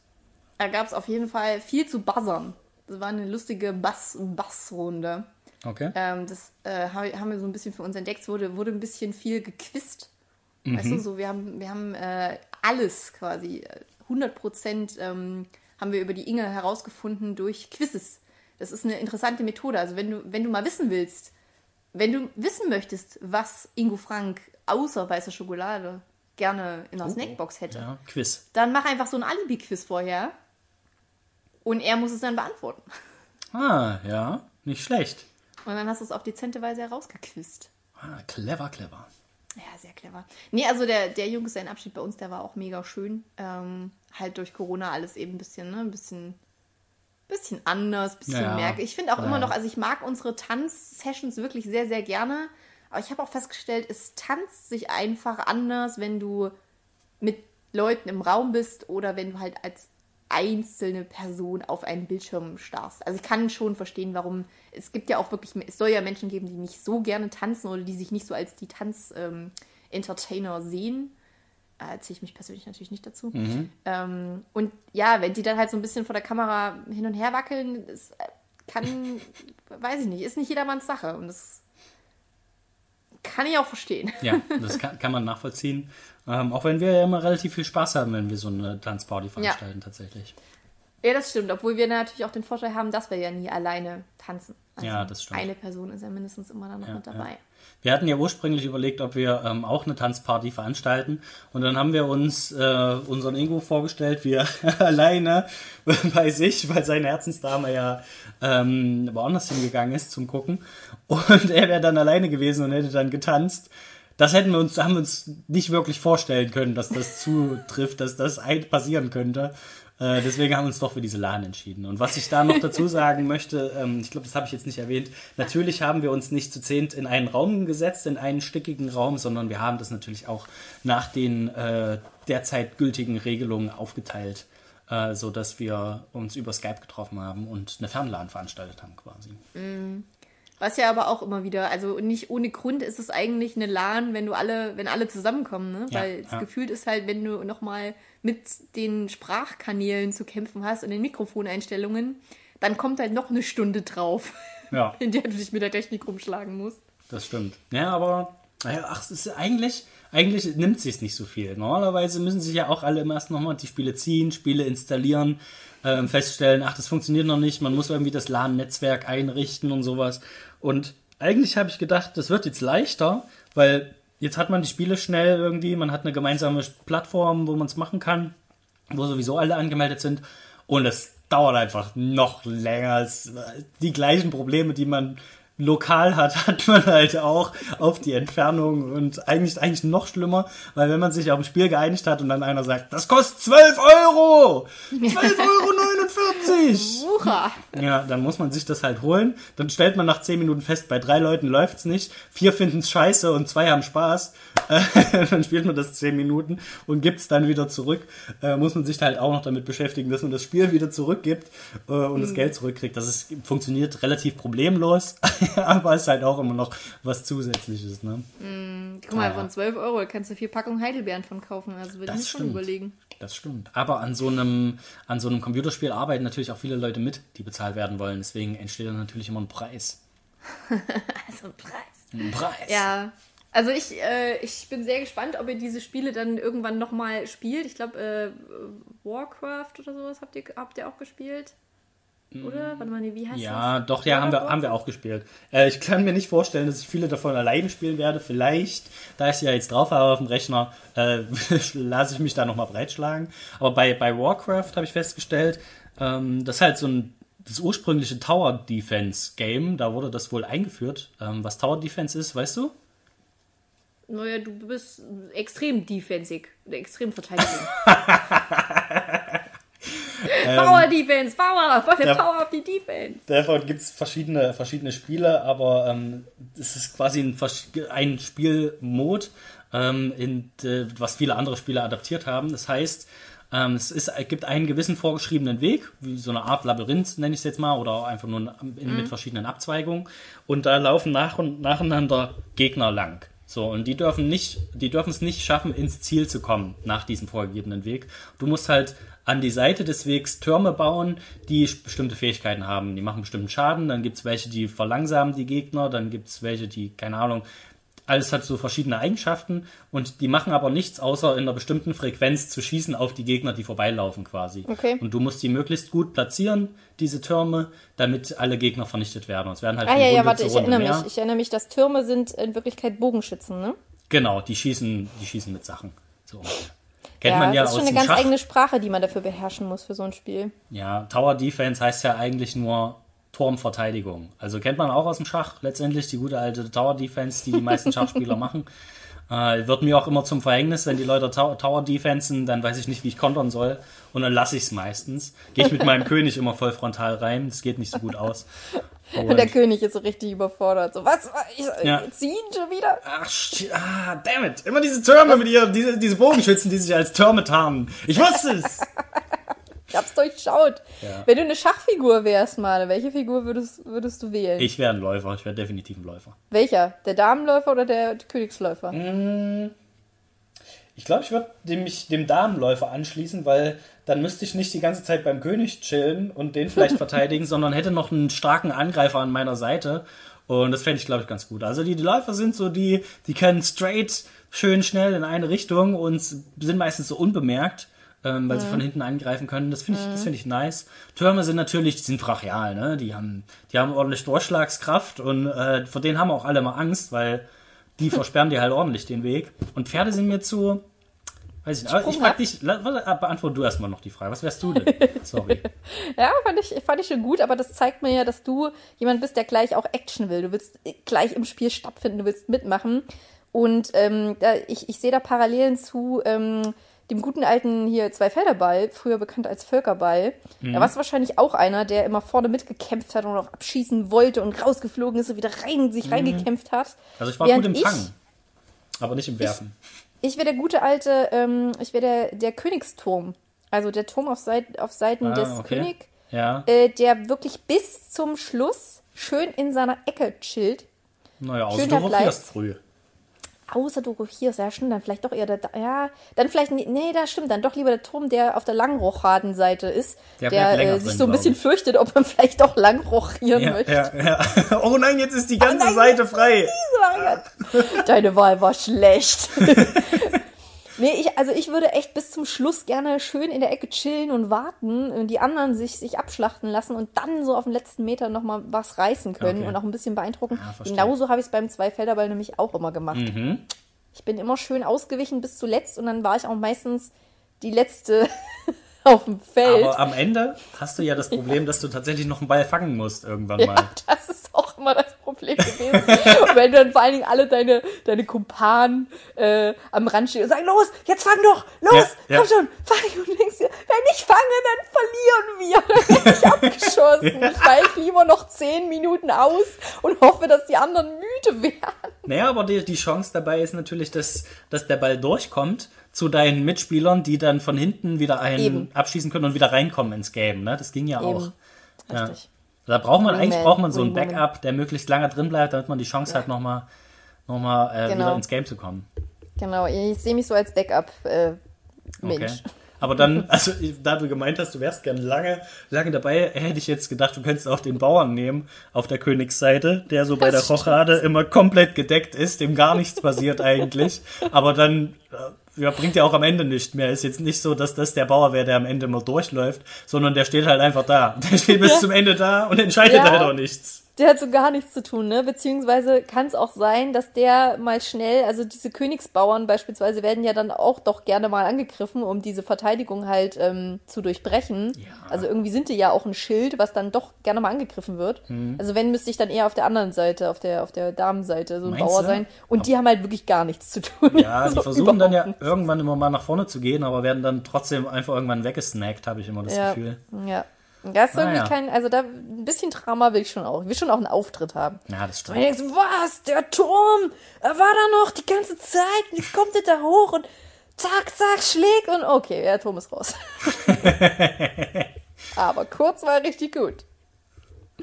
Da gab es auf jeden Fall viel zu buzzern. Das war eine lustige Bass- Bassrunde. Okay. Ähm, das äh, haben wir- so ein bisschen für uns entdeckt. Es wurde, wurde ein bisschen viel gequizt. Weißt du, so, wir haben, wir haben äh, alles quasi, äh, 100 Prozent ähm, haben wir über die Inge herausgefunden durch Quizzes. Das ist eine interessante Methode. Also wenn du, wenn du mal wissen willst, wenn du wissen möchtest, was Ingo Frank außer weißer Schokolade gerne in der Snackbox hätte, Ja, Quiz. dann mach einfach so ein Alibi-Quiz vorher und er muss es dann beantworten. Ah, ja, nicht schlecht. Und dann hast du es auf dezente Weise herausgequizt. Ah, clever, clever. Ja, sehr clever. Nee, also der, der Junggesellenabschied bei uns, der war auch mega schön. Ähm, halt durch Corona alles eben ein bisschen, ne, ein bisschen, bisschen anders, bisschen Ja, merke. Ich finde auch Ja, immer noch, also ich mag unsere Tanzsessions wirklich sehr, sehr gerne. Aber ich habe auch festgestellt, es tanzt sich einfach anders, wenn du mit Leuten im Raum bist oder wenn du halt als einzelne Person auf einen Bildschirm starrst. Also ich kann schon verstehen, warum es gibt ja auch wirklich, es soll ja Menschen geben, die nicht so gerne tanzen oder die sich nicht so als die Tanz-Entertainer sehen. Äh, zähle ich mich persönlich natürlich nicht dazu. Ähm, und ja, wenn die dann halt so ein bisschen vor der Kamera hin und her wackeln, das äh, kann, weiß ich nicht, ist nicht jedermanns Sache. Und das kann ich auch verstehen. Ja, das kann, kann man nachvollziehen. Ähm, auch wenn wir ja immer relativ viel Spaß haben, wenn wir so eine Tanzparty veranstalten, tatsächlich. Ja, das stimmt, obwohl wir natürlich auch den Vorteil haben, dass wir ja nie alleine tanzen. Also Ja, das stimmt. Eine Person ist ja mindestens immer dann noch Ja, mit dabei. Wir hatten ja ursprünglich überlegt, ob wir ähm, auch eine Tanzparty veranstalten. Und dann haben wir uns äh, unseren Ingo vorgestellt, wie er alleine bei sich, weil seine Herzensdame ja ähm, woanders hingegangen ist zum Gucken. Und er wäre dann alleine gewesen und hätte dann getanzt. Das hätten wir uns, haben wir uns nicht wirklich vorstellen können, dass das zutrifft, dass das passieren könnte. Äh, deswegen haben wir uns doch für diese LAN entschieden. Und was ich da noch dazu sagen möchte, ähm, ich glaube, das habe ich jetzt nicht erwähnt, natürlich haben wir uns nicht zu zehnt in einen Raum gesetzt, in einen stickigen Raum, sondern wir haben das natürlich auch nach den äh, derzeit gültigen Regelungen aufgeteilt, äh, so dass wir uns über Skype getroffen haben und eine Fernlan veranstaltet haben quasi. Mm. Was ja aber auch immer wieder, also nicht ohne Grund ist es eigentlich eine LAN, wenn du alle, wenn alle zusammenkommen, ne? Ja, Weil ja. gefühlt ist halt, wenn du nochmal mit den Sprachkanälen zu kämpfen hast und den Mikrofoneinstellungen, dann kommt halt noch eine Stunde drauf, Ja, in der du dich mit der Technik rumschlagen musst. das stimmt. Ja, aber ach, es ist eigentlich, eigentlich nimmt sich nicht so viel. Normalerweise müssen sich ja auch alle im ersten nochmal die Spiele ziehen, Spiele installieren, ähm, feststellen, ach, das funktioniert noch nicht, man muss irgendwie das LAN-Netzwerk einrichten und sowas. Und eigentlich habe ich gedacht, das wird jetzt leichter, weil jetzt hat man die Spiele schnell irgendwie, man hat eine gemeinsame Plattform, wo man es machen kann, wo sowieso alle angemeldet sind. Und es dauert einfach noch länger. Es, die gleichen Probleme, die man lokal hat, hat man halt auch auf die Entfernung und eigentlich, eigentlich noch schlimmer, weil wenn man sich auf ein Spiel geeinigt hat und dann einer sagt, das kostet 12 Euro! 12,49 Euro! Ja, dann muss man sich das halt holen. Dann stellt man nach 10 Minuten fest, bei drei Leuten läuft's nicht, vier finden's scheiße und zwei haben Spaß. Dann spielt man das 10 Minuten und gibt's dann wieder zurück. Äh, muss man sich halt auch noch damit beschäftigen, dass man das Spiel wieder zurückgibt äh, und das Geld zurückkriegt. Das ist, funktioniert relativ problemlos, aber ist halt auch immer noch was Zusätzliches. Ne? Guck mal, Ah, ja. von 12 Euro kannst du vier Packungen Heidelbeeren von kaufen. Also würde ich mir schon überlegen. Das stimmt. Aber an so einem, an so einem Computerspiel arbeiten natürlich auch viele Leute mit, die bezahlt werden wollen. Deswegen entsteht dann natürlich immer ein Preis. Also ein Preis. Ein Preis. Ja. Also ich, äh, ich bin sehr gespannt, ob ihr diese Spiele dann irgendwann nochmal spielt. Ich glaube, äh, Warcraft oder sowas habt ihr, habt ihr auch gespielt? Oder? Warte mal, nee, wie heißt. Ja, das? doch, ja, haben wir, haben wir auch gespielt. Äh, ich kann mir nicht vorstellen, dass ich viele davon alleine spielen werde. Vielleicht, da ich sie ja jetzt drauf habe auf dem Rechner, äh, lasse ich mich da nochmal breitschlagen. Aber bei, bei Warcraft habe ich festgestellt, ähm, das ist halt so ein das ursprüngliche Tower Defense Game, da wurde das wohl eingeführt. Ähm, was Tower Defense ist, weißt du? Naja, du bist extrem defensig. Extrem Verteidigung. Power Defense, Power, der. Power auf die Defense. Davon gibt es verschiedene, verschiedene Spiele, aber ähm, es ist quasi ein, ein Spielmod, ähm, in, äh, was viele andere Spiele adaptiert haben. Das heißt, ähm, es ist, es gibt einen gewissen vorgeschriebenen Weg, wie so eine Art Labyrinth nenne ich es jetzt mal, oder einfach nur in, mit verschiedenen Abzweigungen. Und da laufen nach und nacheinander Gegner lang. So, und die dürfen nicht, die dürfen es nicht schaffen, ins Ziel zu kommen nach diesem vorgegebenen Weg. Du musst halt an die Seite des Wegs Türme bauen, die bestimmte Fähigkeiten haben. Die machen bestimmten Schaden, dann gibt's welche, die verlangsamen die Gegner, dann gibt's welche, die, keine Ahnung, alles hat so verschiedene Eigenschaften und die machen aber nichts, außer in einer bestimmten Frequenz zu schießen auf die Gegner, die vorbeilaufen quasi. Okay. Und du musst die möglichst gut platzieren, diese Türme, damit alle Gegner vernichtet werden. Und es werden halt Ah ja, ja, Runde warte, zu ich erinnere mehr. mich. Ich erinnere mich, dass Türme sind in Wirklichkeit Bogenschützen, ne? Genau, die schießen, die schießen mit Sachen. So. Kennt ja, man ja das ist aus schon eine dem ganz Schach. eigene Sprache, die man dafür beherrschen muss für so ein Spiel. Ja, Tower Defense heißt ja eigentlich nur Turmverteidigung. Also kennt man auch aus dem Schach letztendlich die gute alte Tower Defense, die die meisten Schachspieler machen. Äh, wird mir auch immer zum Verhängnis, wenn die Leute Tower, Defensen, dann weiß ich nicht, wie ich kontern soll. Und dann lasse ich es meistens. Gehe ich mit meinem König immer voll frontal rein. Das geht nicht so gut aus. Und der König ist so richtig überfordert. So, was? Ich, Ja. Ziehen schon wieder? ach, ah, damn it. Immer diese Türme mit ihr, diese, diese Bogenschützen, die sich als Türme tarnen. Ich wusste es. Ich hab's durchschaut. Ja. Wenn du eine Schachfigur wärst, mal, welche Figur würdest, würdest du wählen? Ich wäre ein Läufer. Ich wäre definitiv ein Läufer. Welcher? Der Damenläufer oder der Königsläufer? Mhm. Ich glaube, ich würde mich dem Damenläufer anschließen, weil dann müsste ich nicht die ganze Zeit beim König chillen und den vielleicht verteidigen, sondern hätte noch einen starken Angreifer an meiner Seite. Und das fände ich, glaube ich, ganz gut. Also die, die Läufer sind so die, die können straight schön schnell in eine Richtung und sind meistens so unbemerkt, ähm, weil sie von hinten angreifen können. Das finde ich, das finde ich nice. Türme sind natürlich, die sind brachial, ne? Die haben, die haben ordentlich Durchschlagskraft und äh, vor denen haben auch alle mal Angst, weil die versperren dir halt ordentlich den Weg. Und Pferde sind mir zu, weiß ich nicht. Aber ich frag dich, äh, beantworte du erstmal noch die Frage. Was wärst du denn? Sorry. Ja, fand ich, fand ich schon gut, aber das zeigt mir ja, dass du jemand bist, der gleich auch Action will. Du willst gleich im Spiel stattfinden, du willst mitmachen. Und ähm, ich, ich sehe da Parallelen zu ähm, dem guten alten hier Zweifelderball, früher bekannt als Völkerball. Mhm. Da war es wahrscheinlich auch einer, der immer vorne mitgekämpft hat und auch abschießen wollte und rausgeflogen ist und wieder rein, sich reingekämpft hat. Also ich war Während gut im ich- Fangen, aber nicht im Werfen. Ich wäre der gute alte, ähm, ich wäre der, der Königsturm. Also der Turm auf, Seit, auf Seiten Ah, des okay. König, Ja, äh, der wirklich bis zum Schluss schön in seiner Ecke chillt. naja, außer schön du rotierst früh. Außer du rotierst, ja stimmt, dann vielleicht doch eher der, ja, dann vielleicht, nee, da stimmt, dann doch lieber der Turm, der auf der Langrochaden-Seite ist, Der der, äh, sich so ein bisschen fürchtet, ob man vielleicht doch langrochieren Ja, möchte. ja, ja. Oh nein, jetzt ist die ganze nein, Seite frei. Deine Wahl war schlecht. Nee, ich, also ich würde echt bis zum Schluss gerne schön in der Ecke chillen und warten und die anderen sich, sich abschlachten lassen und dann so auf den letzten Meter nochmal was reißen können Okay. und auch ein bisschen beeindrucken. Ah. Genauso habe ich es beim Zweifelderball nämlich auch immer gemacht. Mhm. Ich bin immer schön ausgewichen bis zuletzt und dann war ich auch meistens die letzte auf dem Feld. Aber am Ende hast du ja das Problem, dass du tatsächlich noch einen Ball fangen musst irgendwann mal. Ja, das ist auch immer das Problem gewesen. und wenn dann vor allen Dingen alle deine, deine Kumpanen äh, am Rand stehen und sagen, los, jetzt fang doch, los, Ja, ja. komm schon, fang. Und denkst dir, wenn ich fange, dann verlieren wir. Dann werde ich abgeschossen. Ich weiche lieber noch zehn Minuten aus und hoffe, dass die anderen müde werden. Naja, aber die, die Chance dabei ist natürlich, dass, dass der Ball durchkommt zu deinen Mitspielern, die dann von hinten wieder einen Eben. abschießen können und wieder reinkommen ins Game. Ne? Das ging ja auch. Eben. Ja. Richtig. Da braucht man, eigentlich braucht man so einen Wingwoman. Backup, der möglichst lange drin bleibt, damit man die Chance hat, nochmal noch mal, äh, Genau. wieder ins Game zu kommen. Genau, ich sehe mich so als Backup-Mensch. Okay. Aber dann, also da du gemeint hast, du wärst gern lange, lange dabei, hätte ich jetzt gedacht, du könntest auch den Bauern nehmen auf der Königsseite, der so bei der Das Rochade immer komplett gedeckt ist, dem gar nichts passiert eigentlich. Aber dann äh, ja, bringt ja auch am Ende nicht mehr. Ist jetzt nicht so, dass das der Bauer wäre, der am Ende immer durchläuft, sondern der steht halt einfach da. Der steht bis Ja. zum Ende da und entscheidet Ja. halt auch nichts. Der hat so gar nichts zu tun, ne? Beziehungsweise kann es auch sein, dass der mal schnell, also diese Königsbauern beispielsweise werden ja dann auch doch gerne mal angegriffen, um diese Verteidigung halt ähm, zu durchbrechen. Ja. Also irgendwie sind die ja auch ein Schild, was dann doch gerne mal angegriffen wird. Mhm. Also wenn müsste ich dann eher auf der anderen Seite, auf der auf der Damenseite so ein Meinst Bauer du? sein. Und die haben halt wirklich gar nichts zu tun. Ja, die So versuchen dann ja irgendwann immer mal nach vorne zu gehen, aber werden dann trotzdem einfach irgendwann weggesnackt, habe ich immer das Ja, Gefühl. ja. Das ist Ah, irgendwie ja. kein, also da ein bisschen Drama will ich schon auch. Ich will schon auch einen Auftritt haben. Ja, das Und stimmt. ich denk so, was? Der Turm? Er war da noch die ganze Zeit und jetzt kommt er da hoch und zack, zack, schlägt und okay, der Turm ist raus. Aber kurz war richtig gut.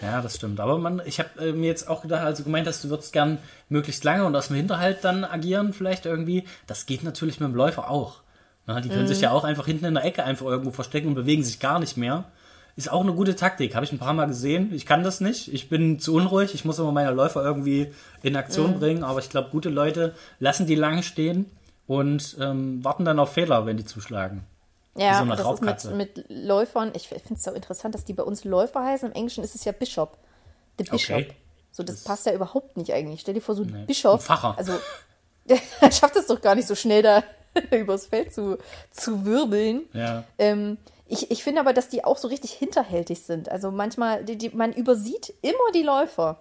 Ja, das stimmt. Aber man, ich habe äh, mir jetzt auch gedacht, also gemeint hast, du würdest gern möglichst lange und aus dem Hinterhalt dann agieren, vielleicht irgendwie. Das geht natürlich mit dem Läufer auch. Na, die können Mhm. sich ja auch einfach hinten in der Ecke einfach irgendwo verstecken und bewegen sich gar nicht mehr. Ist auch eine gute Taktik. Habe ich ein paar Mal gesehen. Ich kann das nicht. Ich bin zu unruhig. Ich muss immer meine Läufer irgendwie in Aktion Mhm. bringen. Aber ich glaube, gute Leute lassen die lange stehen und ähm, warten dann auf Fehler, wenn die zuschlagen. Ja, so das ist mit, mit Läufern. Ich finde es so interessant, dass die bei uns Läufer heißen. Im Englischen ist es ja Bishop. The Bishop. Okay. So, das, passt ja überhaupt nicht eigentlich. Stell dir vor, so ein Nee. Bischof. Ein Pfarrer. Also, der schafft es doch gar nicht so schnell, da übers Feld zu, zu wirbeln. Ja. Ähm, ich, ich finde aber, dass die auch so richtig hinterhältig sind. Also manchmal, die, die, man übersieht immer die Läufer.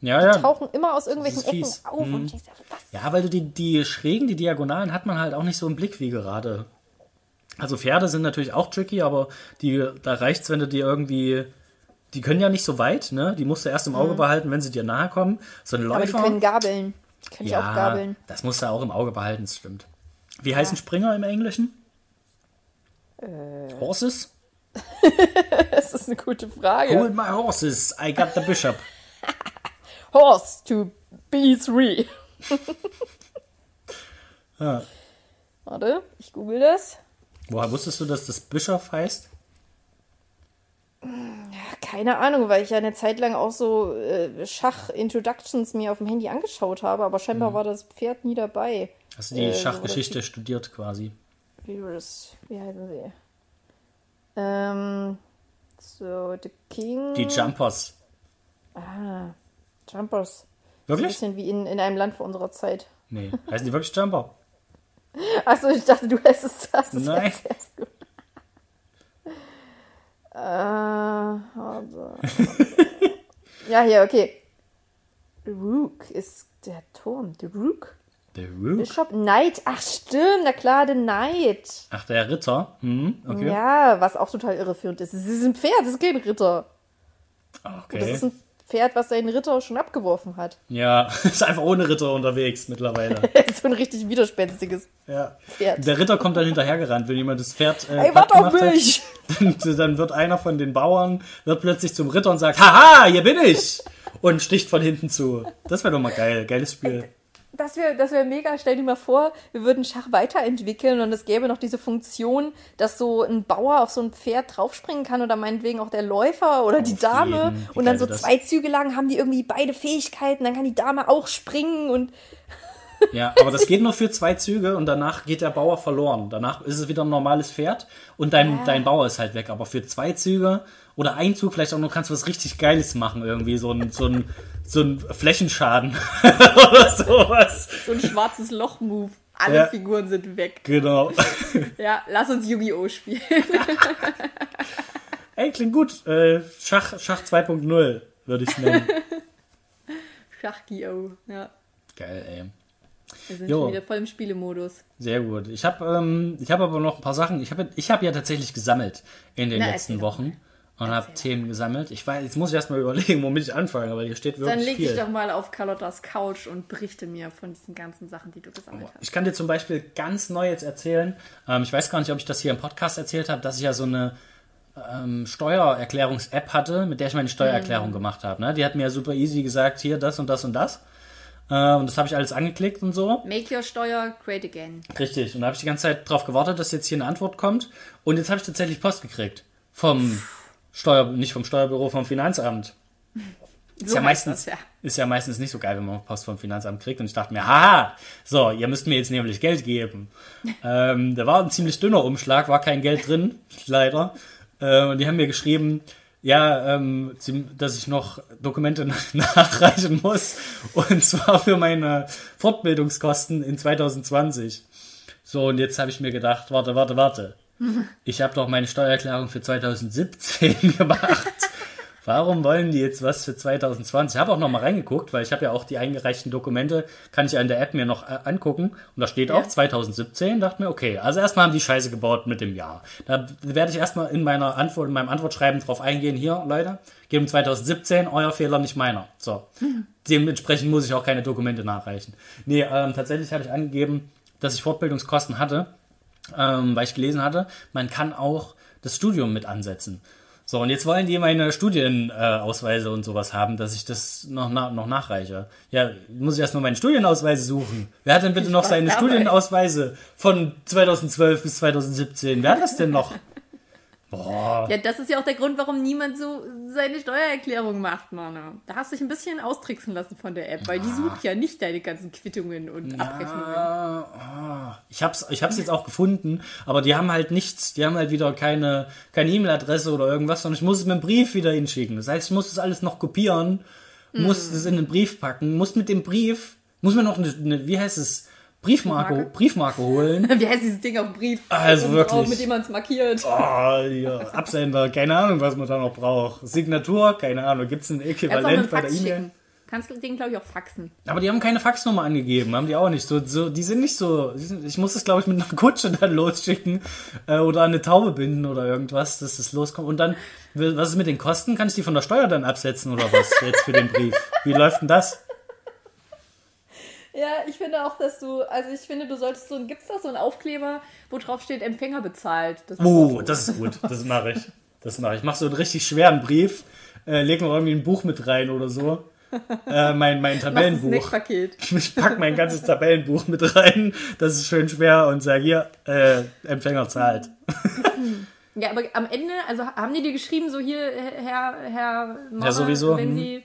Ja, ja. Tauchen immer aus irgendwelchen Ecken auf. Mhm. Und denke, was? Ja, weil du die, die Schrägen, die Diagonalen hat man halt auch nicht so im Blick wie gerade. Also Pferde sind natürlich auch tricky, aber die, da reicht's, wenn du die irgendwie, die können ja nicht so weit, ne? Die musst du erst im Auge behalten, wenn sie dir nahe kommen. So ein Mhm. Aber die Läufer, können gabeln. Die können ich auch ja, gabeln. das musst du auch im Auge behalten, das stimmt. Wie heißen Springer im Englischen? Äh. Horses? Das ist eine gute Frage. Hold my horses, I got the bishop. Horse to B3. Ja. Warte, ich google das. Woher wusstest du, dass das Bischof heißt? Keine Ahnung, weil ich ja eine Zeit lang auch so äh, Schach-Introductions mir auf dem Handy angeschaut habe, aber scheinbar Mhm. war das Pferd nie dabei. Hast du die Äh, so Schachgeschichte studiert quasi? Das? wie heißen sie? Ähm, so, The King. Die Jumpers. Ah, Jumpers. So ein Wirklich? bisschen wie in, in einem Land vor unserer Zeit. Nee. Heißen die wirklich Jumper? Achso, ich dachte, du hättest das. das Nein. erst gut. Äh, also. ja, hier, okay. Rook ist der Turm. Der Rook. The Rook. Bishop Knight. Ach, stimmt, na klar, The Knight. Ach, der Ritter. Hm, okay. Ja, was auch total irreführend ist. Es ist ein Pferd, es ist kein Ritter. okay. Das ist ein Pferd, was seinen Ritter schon abgeworfen hat. ja, ist einfach ohne Ritter unterwegs mittlerweile. so ein richtig widerspenstiges ja. Pferd. Der Ritter kommt dann hinterhergerannt, wenn jemand das Pferd äh, Ey, warte auf gemacht hat. mich! Dann, dann wird einer von den Bauern wird plötzlich zum Ritter und sagt, haha, hier bin ich! Und sticht von hinten zu. Das wäre doch mal geil. Geiles Spiel. Das wäre das wär mega. Stell dir mal vor, wir würden Schach weiterentwickeln und es gäbe noch diese Funktion, dass so ein Bauer auf so ein Pferd draufspringen kann oder meinetwegen auch der Läufer oder die Auf Dame. jeden. Wie Und dann so das? zwei Züge lang haben die irgendwie beide Fähigkeiten. Dann kann die Dame auch springen und Ja, aber das geht nur für zwei Züge und danach geht der Bauer verloren. Danach ist es wieder ein normales Pferd und dein, dein Bauer ist halt weg. Aber für zwei Züge oder ein Zug vielleicht auch noch kannst du was richtig Geiles machen. Irgendwie so ein, so ein, so ein Flächenschaden oder sowas. so ein schwarzes Loch-Move. Alle Ja. Figuren sind weg. Genau. Ja, lass uns Yu-Gi-Oh! spielen. Ey, klingt gut. Äh, Schach, Schach 2.0 würde ich nennen. Schach-Gi-Oh! Ja. Geil, ey. Wir sind Jo. schon wieder voll im Spielemodus. Sehr gut. Ich habe ähm, ich hab aber noch ein paar Sachen. Ich habe ich hab ja tatsächlich gesammelt in den Na, letzten Wochen und habe Themen gesammelt. Ich weiß, jetzt muss ich erstmal überlegen, womit ich anfange, aber hier steht wirklich Dann leg viel. dich doch mal auf Carlottas Couch und berichte mir von diesen ganzen Sachen, die du gesammelt hast. Ich kann dir zum Beispiel ganz neu jetzt erzählen, ähm, ich weiß gar nicht, ob ich das hier im Podcast erzählt habe, dass ich ja so eine ähm, Steuererklärungs-App hatte, mit der ich meine Steuererklärung gemacht habe. Ne? Die hat mir ja super easy gesagt, hier das und das und das. Äh, und das habe ich alles angeklickt und so. Make your Steuer great again. Richtig. Und da habe ich die ganze Zeit drauf gewartet, dass jetzt hier eine Antwort kommt. Und jetzt habe ich tatsächlich Post gekriegt. Vom Steuer, nicht vom Steuerbüro, vom Finanzamt. Ist So ja, heißt meistens, das, ja. ist ja meistens nicht so geil, wenn man Post vom Finanzamt kriegt. Und ich dachte mir, haha, so, ihr müsst mir jetzt nämlich Geld geben. ähm, da war ein ziemlich dünner Umschlag, war kein Geld drin, leider. Äh, und die haben mir geschrieben, ja, ähm, dass ich noch Dokumente nachreichen muss. Und zwar für meine Fortbildungskosten in 2020. So, und jetzt habe ich mir gedacht, warte, warte, warte. Ich habe doch meine Steuererklärung für 2017 gemacht. Warum wollen die jetzt was für 2020? Ich habe auch noch mal reingeguckt, weil ich habe ja auch die eingereichten Dokumente, kann ich ja in der App mir noch äh, angucken. Und da steht auch 2017. Dachte mir, okay, also erstmal haben die Scheiße gebaut mit dem Jahr. Da werde ich erstmal in meiner Antwort, in meinem Antwortschreiben drauf eingehen. Hier, Leute, geht um 2017, euer Fehler, nicht meiner. So. Dementsprechend muss ich auch keine Dokumente nachreichen. Nee, ähm, tatsächlich habe ich angegeben, dass ich Fortbildungskosten hatte ähm, weil ich gelesen hatte, man kann auch das Studium mit ansetzen. So, und jetzt wollen die meine Studienausweise Ausweise und sowas haben, dass ich das noch, na, noch nachreiche. Ja, muss ich erst mal meine Studienausweise suchen. Wer hat denn bitte noch Spaß seine. Studienausweise von 2012 bis 2017? Wer hat das denn noch? Boah. Ja, das ist ja auch der Grund, warum niemand so seine Steuererklärung macht, Mann. Da hast du dich ein bisschen austricksen lassen von der App, weil die sucht ja nicht deine ganzen Quittungen und Abrechnungen. Ah, ah. Ich hab's, ich hab's jetzt auch gefunden, aber die haben halt nichts, die haben halt wieder keine, keine E-Mail-Adresse oder irgendwas, sondern ich muss es mit dem Brief wieder hinschicken. Das heißt, ich muss das alles noch kopieren, muss es in den Brief packen, muss mit dem Brief, muss mir noch eine, eine wie heißt es, Briefmarke, Briefmarke. Briefmarke holen. Wie heißt dieses Ding auf dem Brief? Also wirklich. Drauf, mit dem man es markiert. Oh, ja, Absender, keine Ahnung, was man da noch braucht. Signatur, keine Ahnung, ein Kannst auch mit Äquivalent bei der E-Mail? Kannst du den, glaube ich, auch faxen. Aber die haben keine Faxnummer angegeben, haben die auch nicht. So, so, die sind nicht so. Sind, ich muss das, glaube ich, mit einer Kutsche dann losschicken äh, oder an eine Taube binden oder irgendwas, dass das loskommt. Und dann, was ist mit den Kosten? Kann ich die von der Steuer dann absetzen oder was jetzt für den Brief? Wie läuft denn das? Ja, ich finde auch, dass du, also ich finde, du solltest so, gibt's da so einen Aufkleber, wo drauf steht, Empfänger bezahlt? Das Oh, das ist gut. Das mache ich. Das mache ich. Ich mache so einen richtig schweren Brief, äh, leg noch irgendwie ein Buch mit rein oder so. Äh, mein, mein ein Tabellenbuch. Ich pack mein ganzes Tabellenbuch mit rein. Das ist schön schwer und sage hier, äh, Empfänger zahlt. Ja, aber am Ende, also haben die dir geschrieben, so hier, Herr, Herr Maurer, Ja, sowieso, wenn hm. Sie,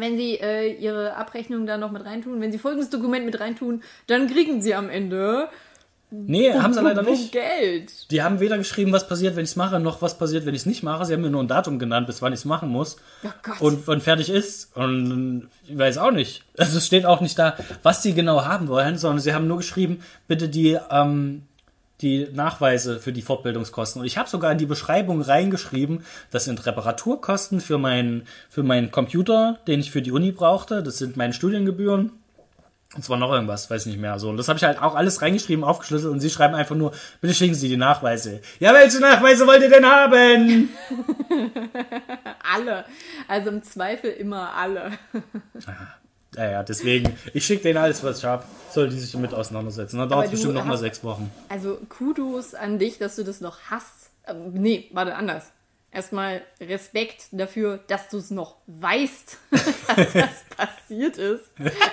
wenn Sie äh, Ihre Abrechnung da noch mit reintun, wenn Sie folgendes Dokument mit reintun, dann kriegen Sie am Ende Nee, haben sie leider nicht. Geld. Die haben weder geschrieben, was passiert, wenn ich es mache, noch was passiert, wenn ich es nicht mache. Sie haben mir nur ein Datum genannt, bis wann ich es machen muss. Oh Gott. Und wann fertig ist. Und ich weiß auch nicht. Also es steht auch nicht da, was sie genau haben wollen, sondern sie haben nur geschrieben, bitte die, ähm, die Nachweise für die Fortbildungskosten. Und ich habe sogar in die Beschreibung reingeschrieben, das sind Reparaturkosten für meinen, für meinen Computer, den ich für die Uni brauchte. Das sind meine Studiengebühren. Und zwar noch irgendwas, weiß nicht mehr. So, und das habe ich halt auch alles reingeschrieben, aufgeschlüsselt und sie schreiben einfach nur, bitte schicken Sie die Nachweise. Ja, welche Nachweise wollt ihr denn haben? Alle. Also im Zweifel immer alle. Ja, ja, deswegen, ich schicke denen alles, was ich habe. Soll die sich damit auseinandersetzen. Dann dauert es bestimmt noch mal hast- sechs Wochen. Also Kudos an dich, dass du das noch hast. Ähm, nee, warte, anders. Erstmal Respekt dafür, dass du es noch weißt, dass das passiert ist.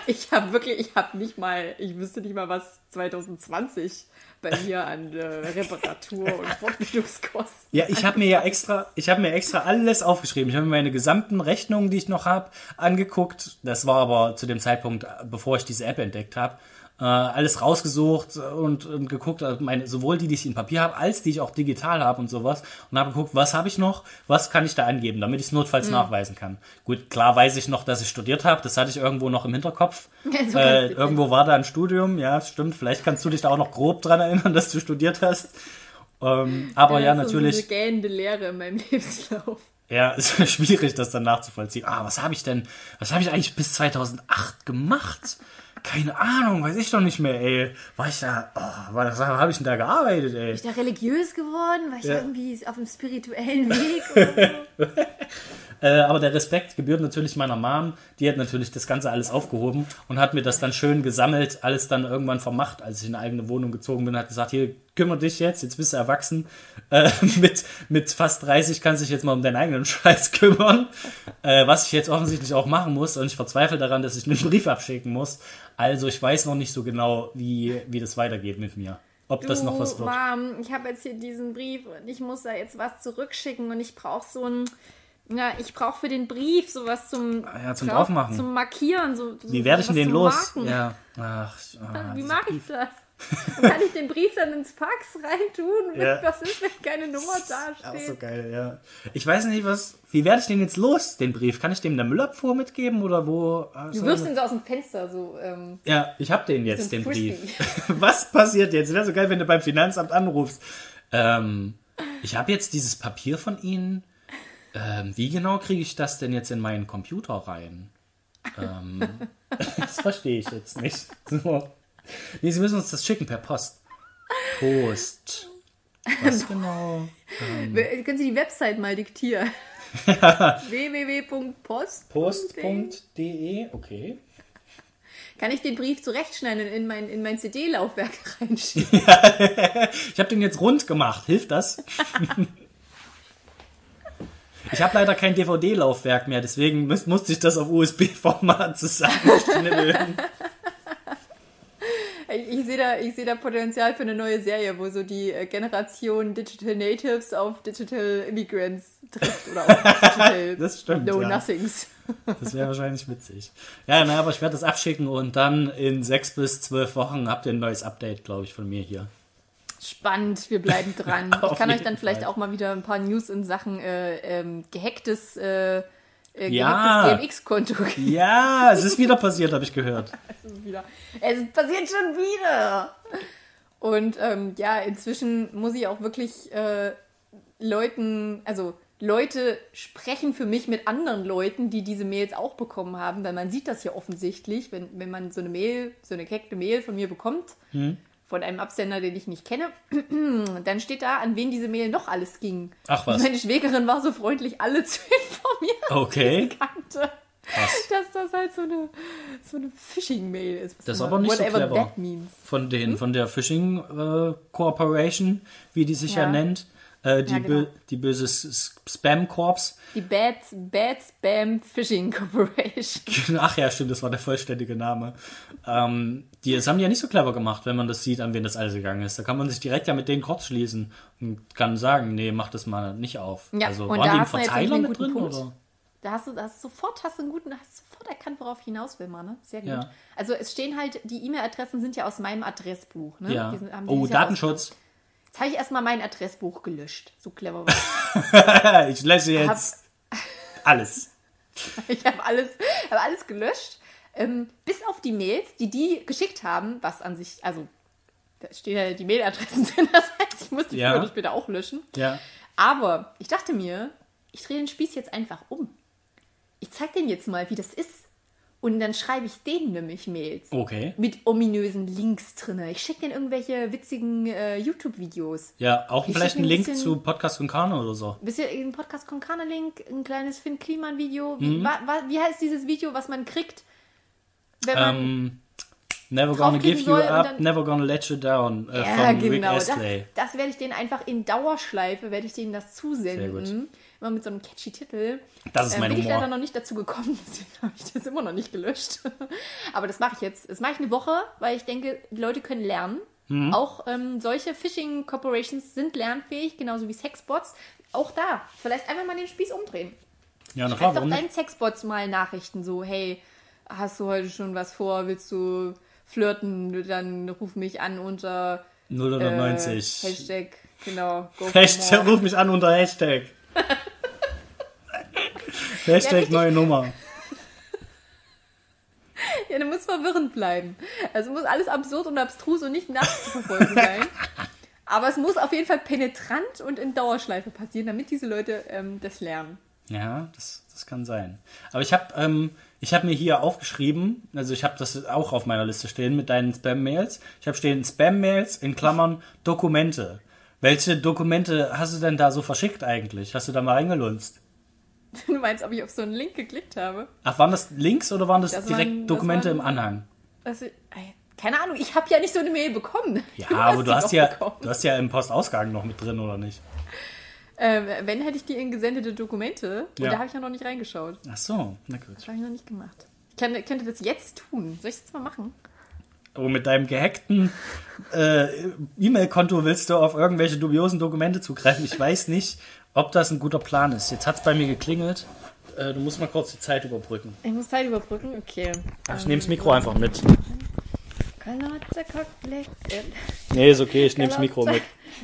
Ich habe wirklich, ich habe nicht mal, ich wüsste nicht mal, was 2020 bei mir an äh, Reparatur und Fortbildungskosten. Ja, ich habe mir ja extra, ich habe mir extra alles aufgeschrieben. Ich habe mir meine gesamten Rechnungen, die ich noch habe, angeguckt. Das war aber zu dem Zeitpunkt, bevor ich diese App entdeckt habe. Äh, alles rausgesucht und, und geguckt, also meine, sowohl die, die ich in Papier habe, als die ich auch digital habe und sowas. Und habe geguckt, was habe ich noch, was kann ich da angeben, damit ich es notfalls nachweisen kann. Gut, klar weiß ich noch, dass ich studiert habe, das hatte ich irgendwo noch im Hinterkopf. Ja, so äh, irgendwo war da ein Studium, ja, stimmt. Vielleicht kannst du dich da auch noch grob dran erinnern, dass du studiert hast. Ähm, aber ja, das ist natürlich. So eine gähnende Leere in meinem Lebenslauf. Ja, es ist schwierig, das dann nachzuvollziehen. Ah, was habe ich denn, was habe ich eigentlich bis 2008 gemacht? Keine Ahnung, weiß ich doch nicht mehr, ey. War ich da, oh, war das, habe ich denn da gearbeitet, ey? Bin ich da religiös geworden? War ich Ja. da irgendwie auf einem spirituellen Weg? Äh, aber der Respekt gebührt natürlich meiner Mom. Die hat natürlich das Ganze alles aufgehoben und hat mir das dann schön gesammelt, alles dann irgendwann vermacht, als ich in eine eigene Wohnung gezogen bin, hat gesagt, hier, kümmere dich jetzt, jetzt bist du erwachsen. Äh, mit, mit fast 30 kannst du dich jetzt mal um deinen eigenen Scheiß kümmern. Äh, was ich jetzt offensichtlich auch machen muss und ich verzweifle daran, dass ich einen Brief abschicken muss. Also ich weiß noch nicht so genau, wie, wie das weitergeht mit mir. Ob das noch was Du, wird. Mom, ich habe jetzt hier diesen Brief und ich muss da jetzt was zurückschicken und ich brauche so ein, ja, ich brauche für den Brief sowas zum, Ah ja, zum drauf- draufmachen. zum Markieren. So, so Wie werde ich denn den los? Marken. Ja. Ach, ah, Wie mache Brief. ich das? Kann ich den Brief dann ins Fax reintun? Ja. Was ist, wenn keine Nummer da Auch steht? so geil, ja. Ich weiß nicht, was. Wie werde ich den jetzt los, den Brief? Kann ich dem in der Müllabfuhr mitgeben oder wo? Du wirfst ihn so aus dem Fenster, so. Ähm, Ja, ich habe den jetzt, den Brief. Frisbee. Was passiert jetzt? Wäre so geil, wenn du beim Finanzamt anrufst. Ähm, ich habe jetzt dieses Papier von Ihnen. Ähm, wie genau kriege ich das denn jetzt in meinen Computer rein? Ähm, das verstehe ich jetzt nicht. So. Nee, Sie müssen uns das schicken per Post. Post. Was genau? w- Können Sie die Website mal diktieren? www.post. Post.de, okay. Kann ich den Brief zurechtschneiden und in mein, in mein CD-Laufwerk reinschieben? Ich habe den jetzt rund gemacht. Hilft das? Ich habe leider kein DVD-Laufwerk mehr, deswegen muss, musste ich das auf USB-Format zusammenschnibbeln. Ich, ich sehe da, ich seh da Potenzial für eine neue Serie, wo so die äh, Generation Digital Natives auf Digital Immigrants trifft oder auf Digital Das stimmt, No ja. Nothings. Das wäre wahrscheinlich witzig. Ja, na, aber ich werde das abschicken und dann in sechs bis zwölf Wochen habt ihr ein neues Update, glaube ich, von mir hier. Spannend, wir bleiben dran. Ich kann euch dann vielleicht Fall. auch mal wieder ein paar News in Sachen äh, ähm, gehacktes, äh, äh, Ja. gehacktes GMX-Konto geben. Ja, es ist wieder passiert, habe ich gehört. Es ist wieder. Es passiert schon wieder. Und ähm, ja, inzwischen muss ich auch wirklich äh, Leuten, also Leute sprechen für mich mit anderen Leuten, die diese Mails auch bekommen haben, weil man sieht das ja offensichtlich, wenn, wenn man so eine Mail, so eine gehackte Mail von mir bekommt, Hm. Von einem Absender, den ich nicht kenne, dann steht da, an wen diese Mail noch alles ging. Ach was. Und meine Schwägerin war so freundlich, alle zu informieren Okay. kannte, Krass. dass das halt so eine, so eine Phishing-Mail ist. was Das ist aber nicht so whatever clever. that means. Von den, von der Phishing äh, Corporation, wie die sich ja, Ja. nennt. Äh, die, Ja, genau. bö die böse Spam Corps. Die Bad, Bad Spam Phishing Corporation. Ach ja, stimmt, das war der vollständige Name. Ähm, die, das haben die ja nicht so clever gemacht, wenn man das sieht, an wen das alles gegangen ist. Da kann man sich direkt ja mit denen kurz schließen und kann sagen, nee, mach das mal nicht auf. Ja, also und waren da die im Verteiler mit drin? Punkt. Oder? Da hast du, hast sofort, hast du einen guten, hast sofort erkannt, worauf ich hinaus will, Mann. Ne? Sehr gut. Ja. Also es stehen halt, die E-Mail-Adressen sind ja aus meinem Adressbuch. Ne? Ja. Sind, Oh, Datenschutz. aus- Jetzt habe ich erstmal mein Adressbuch gelöscht. So clever war ich. ich lösche jetzt alles. Ich habe alles, hab alles gelöscht, ähm, bis auf die Mails, die die geschickt haben, was an sich, also da stehen ja die Mailadressen drin, das heißt, ich muss die Ja. früher oder später auch löschen. Ja. Aber ich dachte mir, ich drehe den Spieß jetzt einfach um. Ich zeig denen jetzt mal, wie das ist. Und dann schreibe ich denen nämlich Mails. Okay. Mit ominösen Links drin. Ich schicke denen irgendwelche witzigen äh, YouTube-Videos. Ja, auch Ich vielleicht schick ein ein Link bisschen- zu Podcast Kano oder so. Bisschen im Podcast Konkane-Link, ein kleines Finn Kliman-Video. Wie, Mhm. wie heißt dieses Video, was man kriegt, wenn man. Ähm, never gonna give you up, dann- never gonna let you down äh, ja, von Rick genau. Das, Astley. das werde ich denen einfach in Dauerschleife, werde ich denen das Sehr gut. Immer mit so einem catchy Titel. Das ist Ähm, mein bin ich leider Humor. noch nicht dazu gekommen, deswegen habe ich das immer noch nicht gelöscht. Aber das mache ich jetzt. Das mache ich eine Woche, weil ich denke, die Leute können lernen. Mhm. Auch ähm, solche Phishing Corporations sind lernfähig, genauso wie Sexbots. Auch da, vielleicht einfach mal den Spieß umdrehen. Ja, Schreib doch deinen Sexbots mal Nachrichten so, hey, hast du heute schon was vor? Willst du flirten? Dann ruf mich an unter äh, 090. Hashtag, genau. Hashtag, ruf mich an unter Hashtag. Hashtag neue Nummer. Ja, dann muss verwirrend bleiben. Also muss alles absurd und abstrus und nicht nachzuverfolgen sein. Aber es muss auf jeden Fall penetrant und in Dauerschleife passieren, damit diese Leute ähm, das lernen. Ja, das, das kann sein. Aber ich habe ähm, ich hab mir hier aufgeschrieben, also ich habe das auch auf meiner Liste stehen mit deinen Spam-Mails. Ich habe stehen Spam-Mails in Klammern Dokumente. Welche Dokumente hast du denn da so verschickt eigentlich? Hast du da mal reingelunzt? Du meinst, ob ich auf so einen Link geklickt habe? Ach, waren das Links oder waren das, Das direkt waren- das Dokumente waren- im Anhang? Also, keine Ahnung, ich habe ja nicht so eine Mail bekommen. Ja, aber die du hast ja, bekommen. du hast ja im Postausgang noch mit drin, oder nicht? Ähm, wenn hätte ich die in gesendete Dokumente und Ja. da habe ich ja noch nicht reingeschaut. Ach so, na gut. Das habe ich noch nicht gemacht. Ich kann, könnte das jetzt tun. Soll ich das mal machen? Oh, mit deinem gehackten äh, E-Mail-Konto willst du auf irgendwelche dubiosen Dokumente zugreifen. Ich weiß nicht, ob das ein guter Plan ist. Jetzt hat es bei mir geklingelt. Äh, du musst mal kurz die Zeit überbrücken. Ich muss Zeit überbrücken. Okay. Ach, ich nehme das Mikro einfach mit. Kalotze Kock leckt, Nee, ist okay, ich nehme das Mikro mit.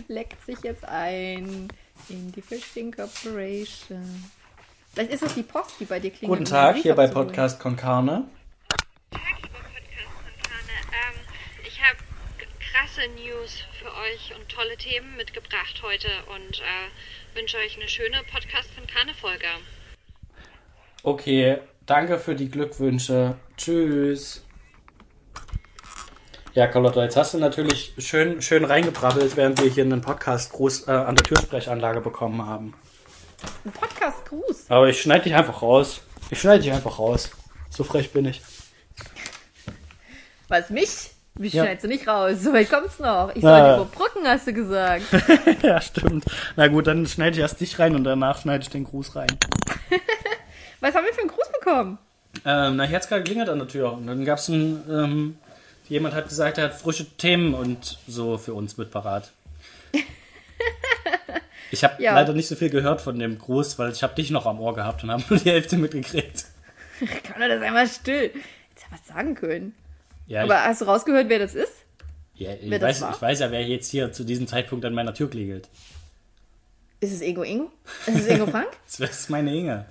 leckt sich jetzt ein in die Fishing Corporation. Vielleicht ist es die Post, die bei dir klingelt. Guten Tag, hier bei. Podcast Konkane. Tag, lieber Podcast-Konkane. Ähm, ich habe krasse News für euch und tolle Themen mitgebracht heute und äh, wünsche euch eine schöne Podcast-Konkane-Folge. Okay, danke für die Glückwünsche. Tschüss. Ja, Carlotta, jetzt hast du natürlich schön, schön reingebrabbelt, während wir hier einen Podcast-Gruß äh, an der Türsprechanlage bekommen haben. Ein Podcast-Gruß. Aber ich schneide dich einfach raus. Ich schneide dich einfach raus. So frech bin ich. Was, mich? Mich Ja. schneidest du nicht raus. So weit kommt's noch. Ich soll Ja. die überbrücken, hast du gesagt. ja, stimmt. Na gut, dann schneide ich erst dich rein und danach schneide ich den Gruß rein. Was haben wir für einen Gruß bekommen? Ähm, na, hier hat's gerade geklingelt an der Tür. Und dann gab's ein, ähm, jemand hat gesagt, er hat frische Themen und so für uns mit parat. Ich habe Ja. leider nicht so viel gehört von dem Gruß, weil ich habe dich noch am Ohr gehabt und habe nur die Hälfte mitgekriegt. Kann man das einmal still? Jetzt ja was sagen können. Ja, Aber hast du rausgehört, wer das ist? ich, ja, ich, wer weiß, ich weiß ja, wer jetzt hier zu diesem Zeitpunkt an meiner Tür klingelt. Ist es Ego Ingo? Ist es Ingo Frank? Das ist meine Inge.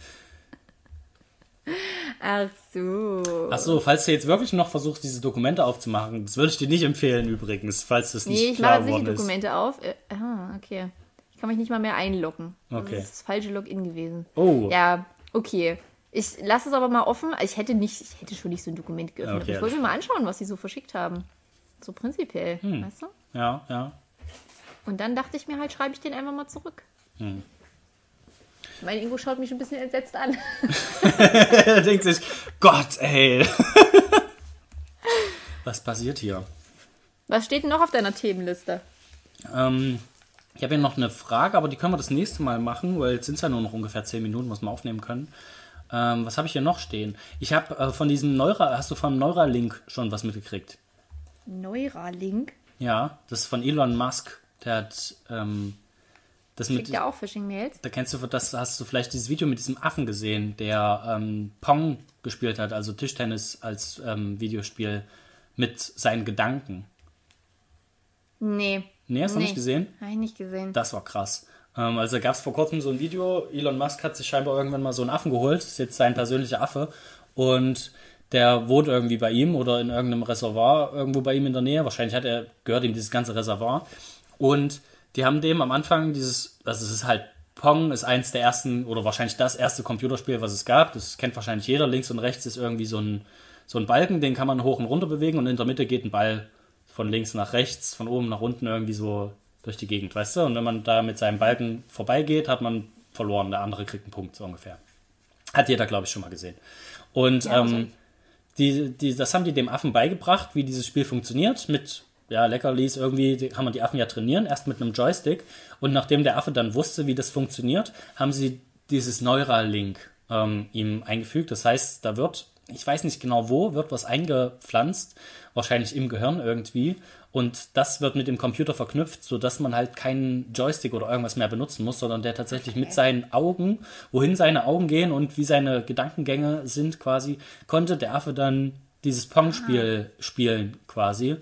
Ach so. Ach so, falls du jetzt wirklich noch versuchst, diese Dokumente aufzumachen, das würde ich dir nicht empfehlen übrigens, falls das nicht Nee, ich mache klar jetzt nicht die geworden ist. Dokumente auf. Äh, ah, okay. Ich kann mich nicht mal mehr einloggen. Okay. Das ist das falsche Login gewesen. Oh. Ja, okay. Ich lasse es aber mal offen. Ich hätte nicht, ich hätte schon nicht so ein Dokument geöffnet. Okay, ich wollte mir mal anschauen, was sie so verschickt haben. So prinzipiell, Hm. weißt du? Ja, ja. Und dann dachte ich mir halt, schreibe ich den einfach mal zurück. Hm. Mein Ingo schaut mich ein bisschen entsetzt an. Er denkt sich, Gott, ey. Was passiert hier? Was steht denn noch auf deiner Themenliste? Ähm, ich habe hier noch eine Frage, aber die können wir das nächste Mal machen, weil jetzt sind es ja nur noch ungefähr 10 Minuten, was wir aufnehmen können. Ähm, was habe ich hier noch stehen? Ich habe äh, von diesem Neura, hast du von Neuralink schon was mitgekriegt? Neuralink. Ja, das ist von Elon Musk. Der hat ähm, das mit. Kriegt ja auch Phishing-Mails. Da kennst du, das hast du vielleicht dieses Video mit diesem Affen gesehen, der ähm, Pong gespielt hat, also Tischtennis als ähm, Videospiel mit seinen Gedanken. Nee. Nee, hast du nicht gesehen? Habe ich nicht gesehen. Das war krass. Ähm, also gab es vor kurzem so ein Video, Elon Musk hat sich scheinbar irgendwann mal so einen Affen geholt, das ist jetzt sein persönlicher Affe und der wohnt irgendwie bei ihm oder in irgendeinem Reservoir irgendwo bei ihm in der Nähe. Wahrscheinlich hat er, gehört ihm dieses ganze Reservoir. Und die haben dem am Anfang dieses, also es ist halt Pong ist eins der ersten oder wahrscheinlich das erste Computerspiel, was es gab. Das kennt wahrscheinlich jeder. Links und rechts ist irgendwie so ein, so ein Balken, den kann man hoch und runter bewegen und in der Mitte geht ein Ball von links nach rechts, von oben nach unten irgendwie so durch die Gegend, weißt du? Und wenn man da mit seinem Balken vorbeigeht, hat man verloren. Der andere kriegt einen Punkt, so ungefähr. Hat jeder, glaube ich, schon mal gesehen. Und Ja, also- ähm, die, die, das haben die dem Affen beigebracht, wie dieses Spiel funktioniert. Mit ja, Leckerlis irgendwie die, kann man die Affen ja trainieren, erst mit einem Joystick. Und nachdem der Affe dann wusste, wie das funktioniert, haben sie dieses Neuralink ähm, ihm eingefügt. Das heißt, da wird, ich weiß nicht genau wo, wird was eingepflanzt, wahrscheinlich im Gehirn irgendwie. Und das wird mit dem Computer verknüpft, sodass man halt keinen Joystick oder irgendwas mehr benutzen muss, sondern der tatsächlich mit seinen Augen, wohin seine Augen gehen und wie seine Gedankengänge sind quasi, konnte der Affe dann dieses Pong-Spiel spielen quasi.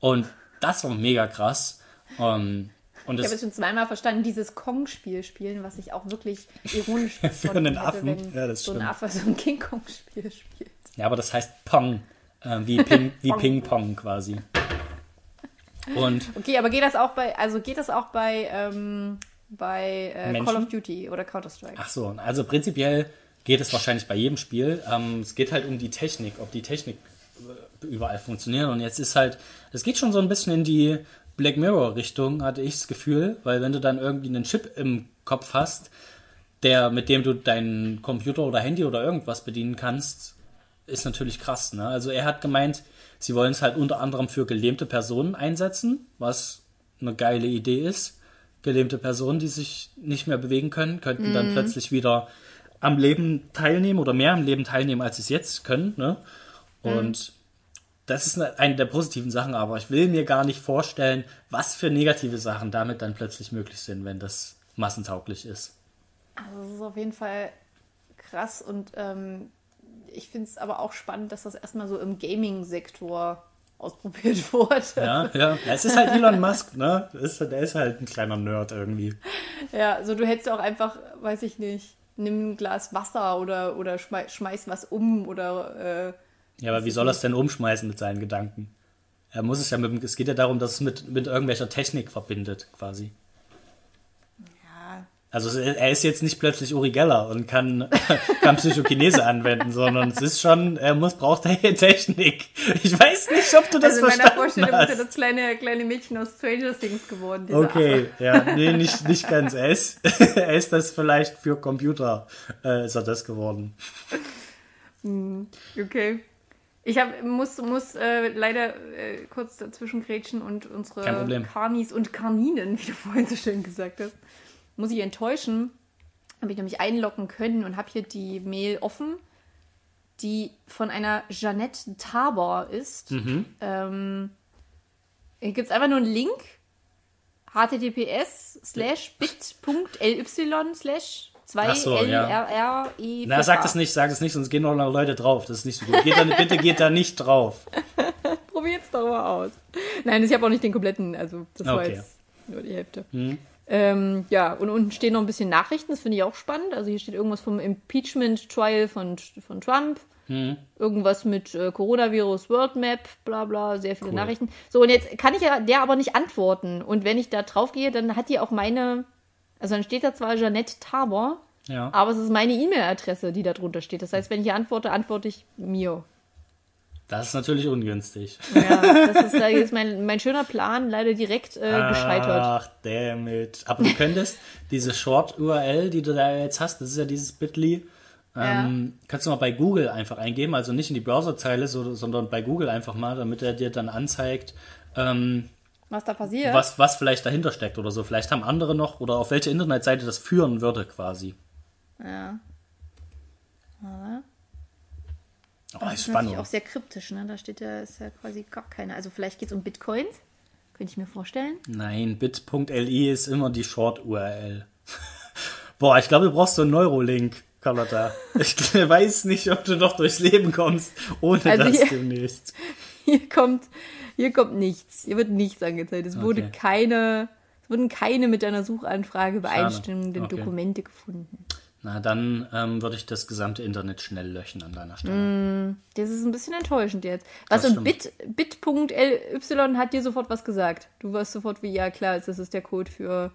Und das war mega krass. Ähm, und Ich habe es schon zweimal verstanden, dieses Kong-Spiel spielen, was ich auch wirklich ironisch Für gefunden einen hätte, Affen. wenn Ja, das so ein. Affe so ein King Kong-Spiel spielt. ja, aber das heißt Pong, äh, wie Ping, wie Pong. Ping-Pong quasi. Und Okay, aber geht das auch bei, also geht das auch bei, ähm, bei äh? Call of Duty oder Counter-Strike? Ach so, also prinzipiell geht es wahrscheinlich bei jedem Spiel. Ähm, es geht halt um die Technik, ob die Technik äh, überall funktioniert. Und jetzt ist halt, es geht schon so ein bisschen in die Black Mirror-Richtung, hatte ich das Gefühl, weil wenn du dann irgendwie einen Chip im Kopf hast, der, mit dem du deinen Computer oder Handy oder irgendwas bedienen kannst, ist natürlich krass. Ne? Also er hat gemeint, sie wollen es halt unter anderem für gelähmte Personen einsetzen, was eine geile Idee ist. Gelähmte Personen, die sich nicht mehr bewegen können, könnten dann plötzlich wieder am Leben teilnehmen oder mehr am Leben teilnehmen, als sie es jetzt können. Ne? Und das ist eine, eine der positiven Sachen, aber ich will mir gar nicht vorstellen, was für negative Sachen damit dann plötzlich möglich sind, wenn das massentauglich ist. Also das ist auf jeden Fall krass und ähm, ich finde es aber auch spannend, dass das erstmal so im Gaming-Sektor ausprobiert wurde. Ja, ja. Es ist halt Elon Musk, ne? Ist, der ist halt ein kleiner Nerd irgendwie. Ja, also du hättest auch einfach, weiß ich nicht, nimm ein Glas Wasser oder, oder schmei schmeiß was um oder äh, Ja, aber wie soll er es denn umschmeißen mit seinen Gedanken? Er muss es ja mit, es geht ja darum, dass es mit, mit irgendwelcher Technik verbindet, quasi. Also er ist jetzt nicht plötzlich Uri Geller und kann, kann Psychokinese anwenden, sondern es ist schon, er muss, braucht Technik. Ich weiß nicht, ob du das also in meiner verstanden Vorstellung ist er hast. das kleine, kleine Mädchen aus Stranger Things geworden. Okay, ja, nee, nicht, nicht ganz. Er ist, er ist das vielleicht für Computer, äh, ist er das geworden. Affe. Okay. Ich hab, muss, muss äh, leider äh, kurz dazwischen grätschen und unsere. Karnis und Karninen, wie du vorhin so schön gesagt hast, muss ich enttäuschen. Habe ich nämlich einloggen können und habe hier die Mail offen, die von einer Jeanette Tabor ist. Mhm. Ähm, hier gibt es einfach nur einen Link. https slash bit.ly slash 2 Ach so, ja. E Na, sag das nicht, sag es nicht, sonst gehen noch Leute drauf. Das ist nicht so gut. Geht da, bitte geht da nicht drauf. Probiert's doch mal aus. Nein, ich habe auch nicht den kompletten, also das war Okay. jetzt nur die Hälfte. Hm. Ähm, ja, und unten stehen noch ein bisschen Nachrichten, das finde ich auch spannend. Also hier steht irgendwas vom Impeachment-Trial von, von Trump. Hm. Irgendwas mit äh, Coronavirus World Map, bla bla, sehr viele Cool. Nachrichten. So, und jetzt kann ich ja der aber nicht antworten. Und wenn ich da drauf gehe, dann hat die auch meine, also dann steht da zwar Jeanette Tabor, Ja. aber es ist meine E-Mail-Adresse, die da drunter steht. Das heißt, wenn ich hier antworte, antworte ich mir. Das ist natürlich ungünstig. Ja, das ist da jetzt mein, mein schöner Plan leider direkt äh, gescheitert. Ach, damn it. Aber du könntest diese Short-URL, die du da jetzt hast, das ist ja dieses Bitly, ähm, kannst du mal bei Google einfach eingeben, also nicht in die Browserzeile, so, sondern bei Google einfach mal, damit er dir dann anzeigt, ähm, Was da passiert? was, was vielleicht dahinter steckt oder so. Vielleicht haben andere noch oder auf welche Internetseite das führen würde quasi. Ja. Oh, Das ist spannend. auch sehr kryptisch, ne? Da steht ja, ist ja quasi gar keine. Also vielleicht geht es um Bitcoins. Könnte ich mir vorstellen. Nein, bit.li ist immer die Short-URL. Boah, ich glaube, du brauchst so einen Neurolink, Carlotta. Ich weiß nicht, ob du noch durchs Leben kommst, ohne Also das hier- demnächst. Hier kommt, hier kommt nichts. Hier wird nichts angezeigt. Es wurde Okay. keine, es wurden keine mit deiner Suchanfrage übereinstimmenden Okay. Dokumente gefunden. Na, dann ähm, würde ich das gesamte Internet schnell löschen an deiner Stelle. Das ist ein bisschen enttäuschend jetzt. Was und Bit, bit.ly hat dir sofort was gesagt. Du warst sofort wie, ja klar, das ist der Code für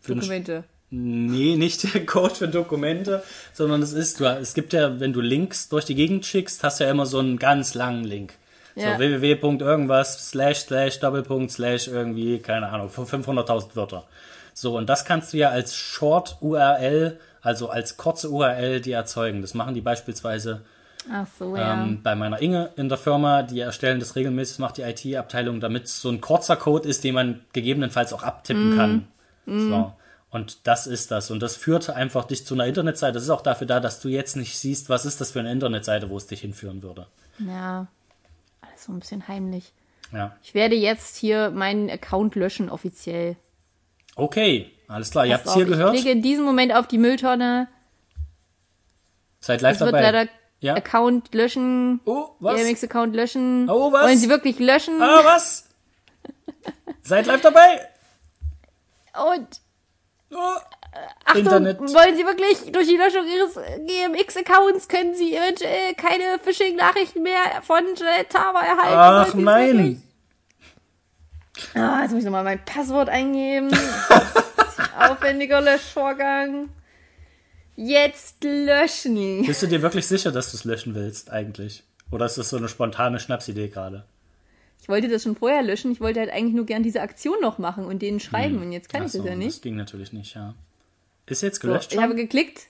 Für Dokumente. Nee, nicht der Code für Dokumente, sondern es ist, du, es gibt ja, wenn du Links durch die Gegend schickst, hast du ja immer so einen ganz langen Link. Ja. So www. irgendwas, slash, slash, Doppelpunkt, slash, irgendwie, keine Ahnung, 500.000 Wörter. So, und das kannst du ja als Short URL, also als kurze URL, die erzeugen. Das machen die beispielsweise so, ja. ähm, bei meiner Inge in der Firma, die erstellen das regelmäßig, macht die IT-Abteilung, damit es so ein kurzer Code ist, den man gegebenenfalls auch abtippen kann. So. Und das ist das. Und das führt einfach dich zu einer Internetseite. Das ist auch dafür da, dass du jetzt nicht siehst, was ist das für eine Internetseite, wo es dich hinführen würde. ja. Alles so ein bisschen heimlich. Ja. Ich werde jetzt hier meinen Account löschen, offiziell. Okay, alles klar. Ihr habt es hier auf, gehört. Ich lege in diesem Moment auf die Mülltonne. Seid live wird dabei. leider ja. Account löschen. Oh, was? GMX-Account löschen. Oh, was? Wollen Sie wirklich löschen? Ah, was? Seid live dabei. Und Oh. Achtung, Internet. wollen Sie wirklich durch die Löschung Ihres GMX-Accounts können Sie eventuell keine Phishing-Nachrichten mehr von Janet Tava erhalten? Ach nein. Ah, jetzt muss ich nochmal mein Passwort eingeben. Aufwendiger Löschvorgang. Jetzt löschen. Bist du dir wirklich sicher, dass du es löschen willst, eigentlich? Oder ist das so eine spontane Schnapsidee gerade? Ich wollte das schon vorher löschen. Ich wollte halt eigentlich nur gern diese Aktion noch machen und denen schreiben. Und jetzt kann ich Ach so, das ja Das nicht. ging natürlich nicht, ja. Ist jetzt So, gelöscht ich habe geklickt.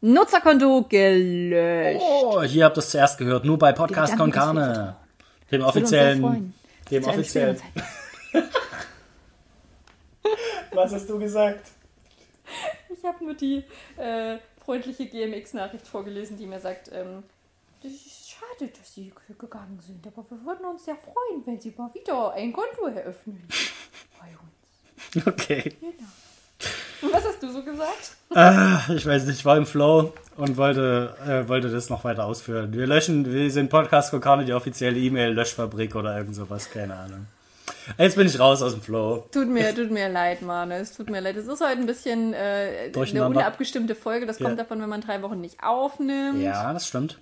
Nutzerkonto gelöscht. Oh, hier habt ihr es zuerst gehört. Nur bei Podcast Con Carne. Dem offiziellen. Dem offiziellen. Was hast du gesagt? Ich habe nur die äh, freundliche GMX-Nachricht vorgelesen, die mir sagt, ähm, das ist schade, dass Sie gegangen sind, aber wir würden uns sehr freuen, wenn Sie mal wieder ein Konto eröffnen. Bei uns. Okay. Und was hast du so gesagt? Ah, ich weiß nicht, ich war im Flow und wollte, äh, wollte das noch weiter ausführen. Wir löschen, wir sind Podcast Con Carne, die offizielle E-Mail-Löschfabrik oder irgend sowas, keine Ahnung. Jetzt bin ich raus aus dem Flow. Tut mir, tut mir leid, Mane. Es tut mir leid. Es ist heute ein bisschen äh, eine unabgestimmte Folge. Das Ja. kommt davon, wenn man drei Wochen nicht aufnimmt. Ja, das stimmt.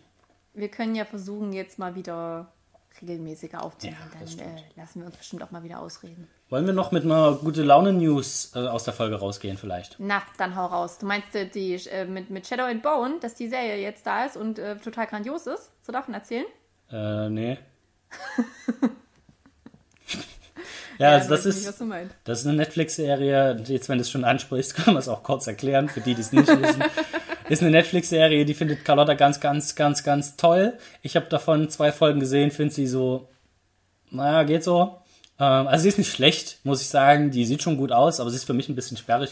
Wir können ja versuchen, jetzt mal wieder regelmäßiger aufzunehmen. Ja, Dann äh, lassen wir uns bestimmt auch mal wieder ausreden. Wollen wir noch mit einer gute Laune-News äh, aus der Folge rausgehen vielleicht? Na, dann hau raus. Du meinst äh, die äh, mit, mit Shadow and Bone, dass die Serie jetzt da ist und äh, total grandios ist? So davon erzählen? Äh, nee. ja, also das nicht, ist, meinst. das ist eine Netflix-Serie, jetzt wenn du es schon ansprichst, kann man es auch kurz erklären, für die, die es nicht wissen. Ist eine Netflix-Serie, die findet Carlotta ganz, ganz, ganz, ganz toll. Ich habe davon zwei Folgen gesehen, finde sie so, naja, geht so. Ähm, also sie ist nicht schlecht, muss ich sagen. Die sieht schon gut aus, aber sie ist für mich ein bisschen sperrig.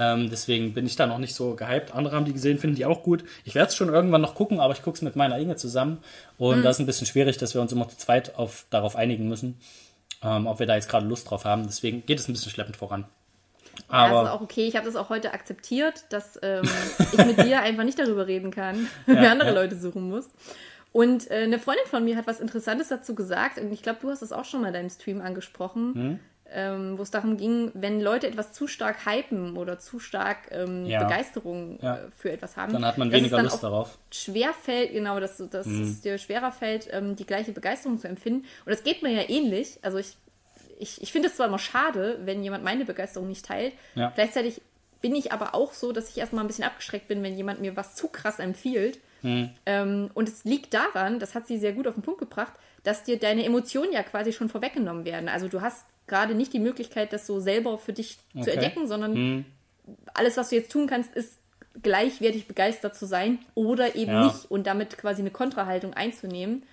Ähm, deswegen bin ich da noch nicht so gehypt. Andere haben die gesehen, finden die auch gut. Ich werde es schon irgendwann noch gucken, aber ich gucke es mit meiner Inge zusammen. Und das ist ein bisschen schwierig, dass wir uns immer zu zweit auf, darauf einigen müssen, ähm, ob wir da jetzt gerade Lust drauf haben. Deswegen geht es ein bisschen schleppend voran. Ja, Aber ist auch okay. Ich habe das auch heute akzeptiert, dass ähm, ich mit dir einfach nicht darüber reden kann, Ja, wir andere ja. Leute suchen muss. Und äh, eine Freundin von mir hat was Interessantes dazu gesagt. Und ich glaube, du hast das auch schon mal in deinem Stream angesprochen, Hm? Ähm, wo es darum ging, wenn Leute etwas zu stark hypen oder zu stark ähm, Ja. Begeisterung Ja. äh, für etwas haben, dann hat man dass es weniger Lust darauf. schwer fällt, genau, dass, dass Hm. es dir schwerer fällt, ähm, die gleiche Begeisterung zu empfinden. Und das geht mir ja ähnlich. Also ich, ich, ich finde es zwar immer schade, wenn jemand meine Begeisterung nicht teilt. Ja. Gleichzeitig bin ich aber auch so, dass ich erstmal ein bisschen abgeschreckt bin, wenn jemand mir was zu krass empfiehlt. Hm. Ähm, und es liegt daran, das hat sie sehr gut auf den Punkt gebracht, dass dir deine Emotionen ja quasi schon vorweggenommen werden. Also du hast gerade nicht die Möglichkeit, das so selber für dich zu Okay. entdecken, sondern Hm. alles, was du jetzt tun kannst, ist gleichwertig begeistert zu sein oder eben Ja. nicht und damit quasi eine Kontrahaltung einzunehmen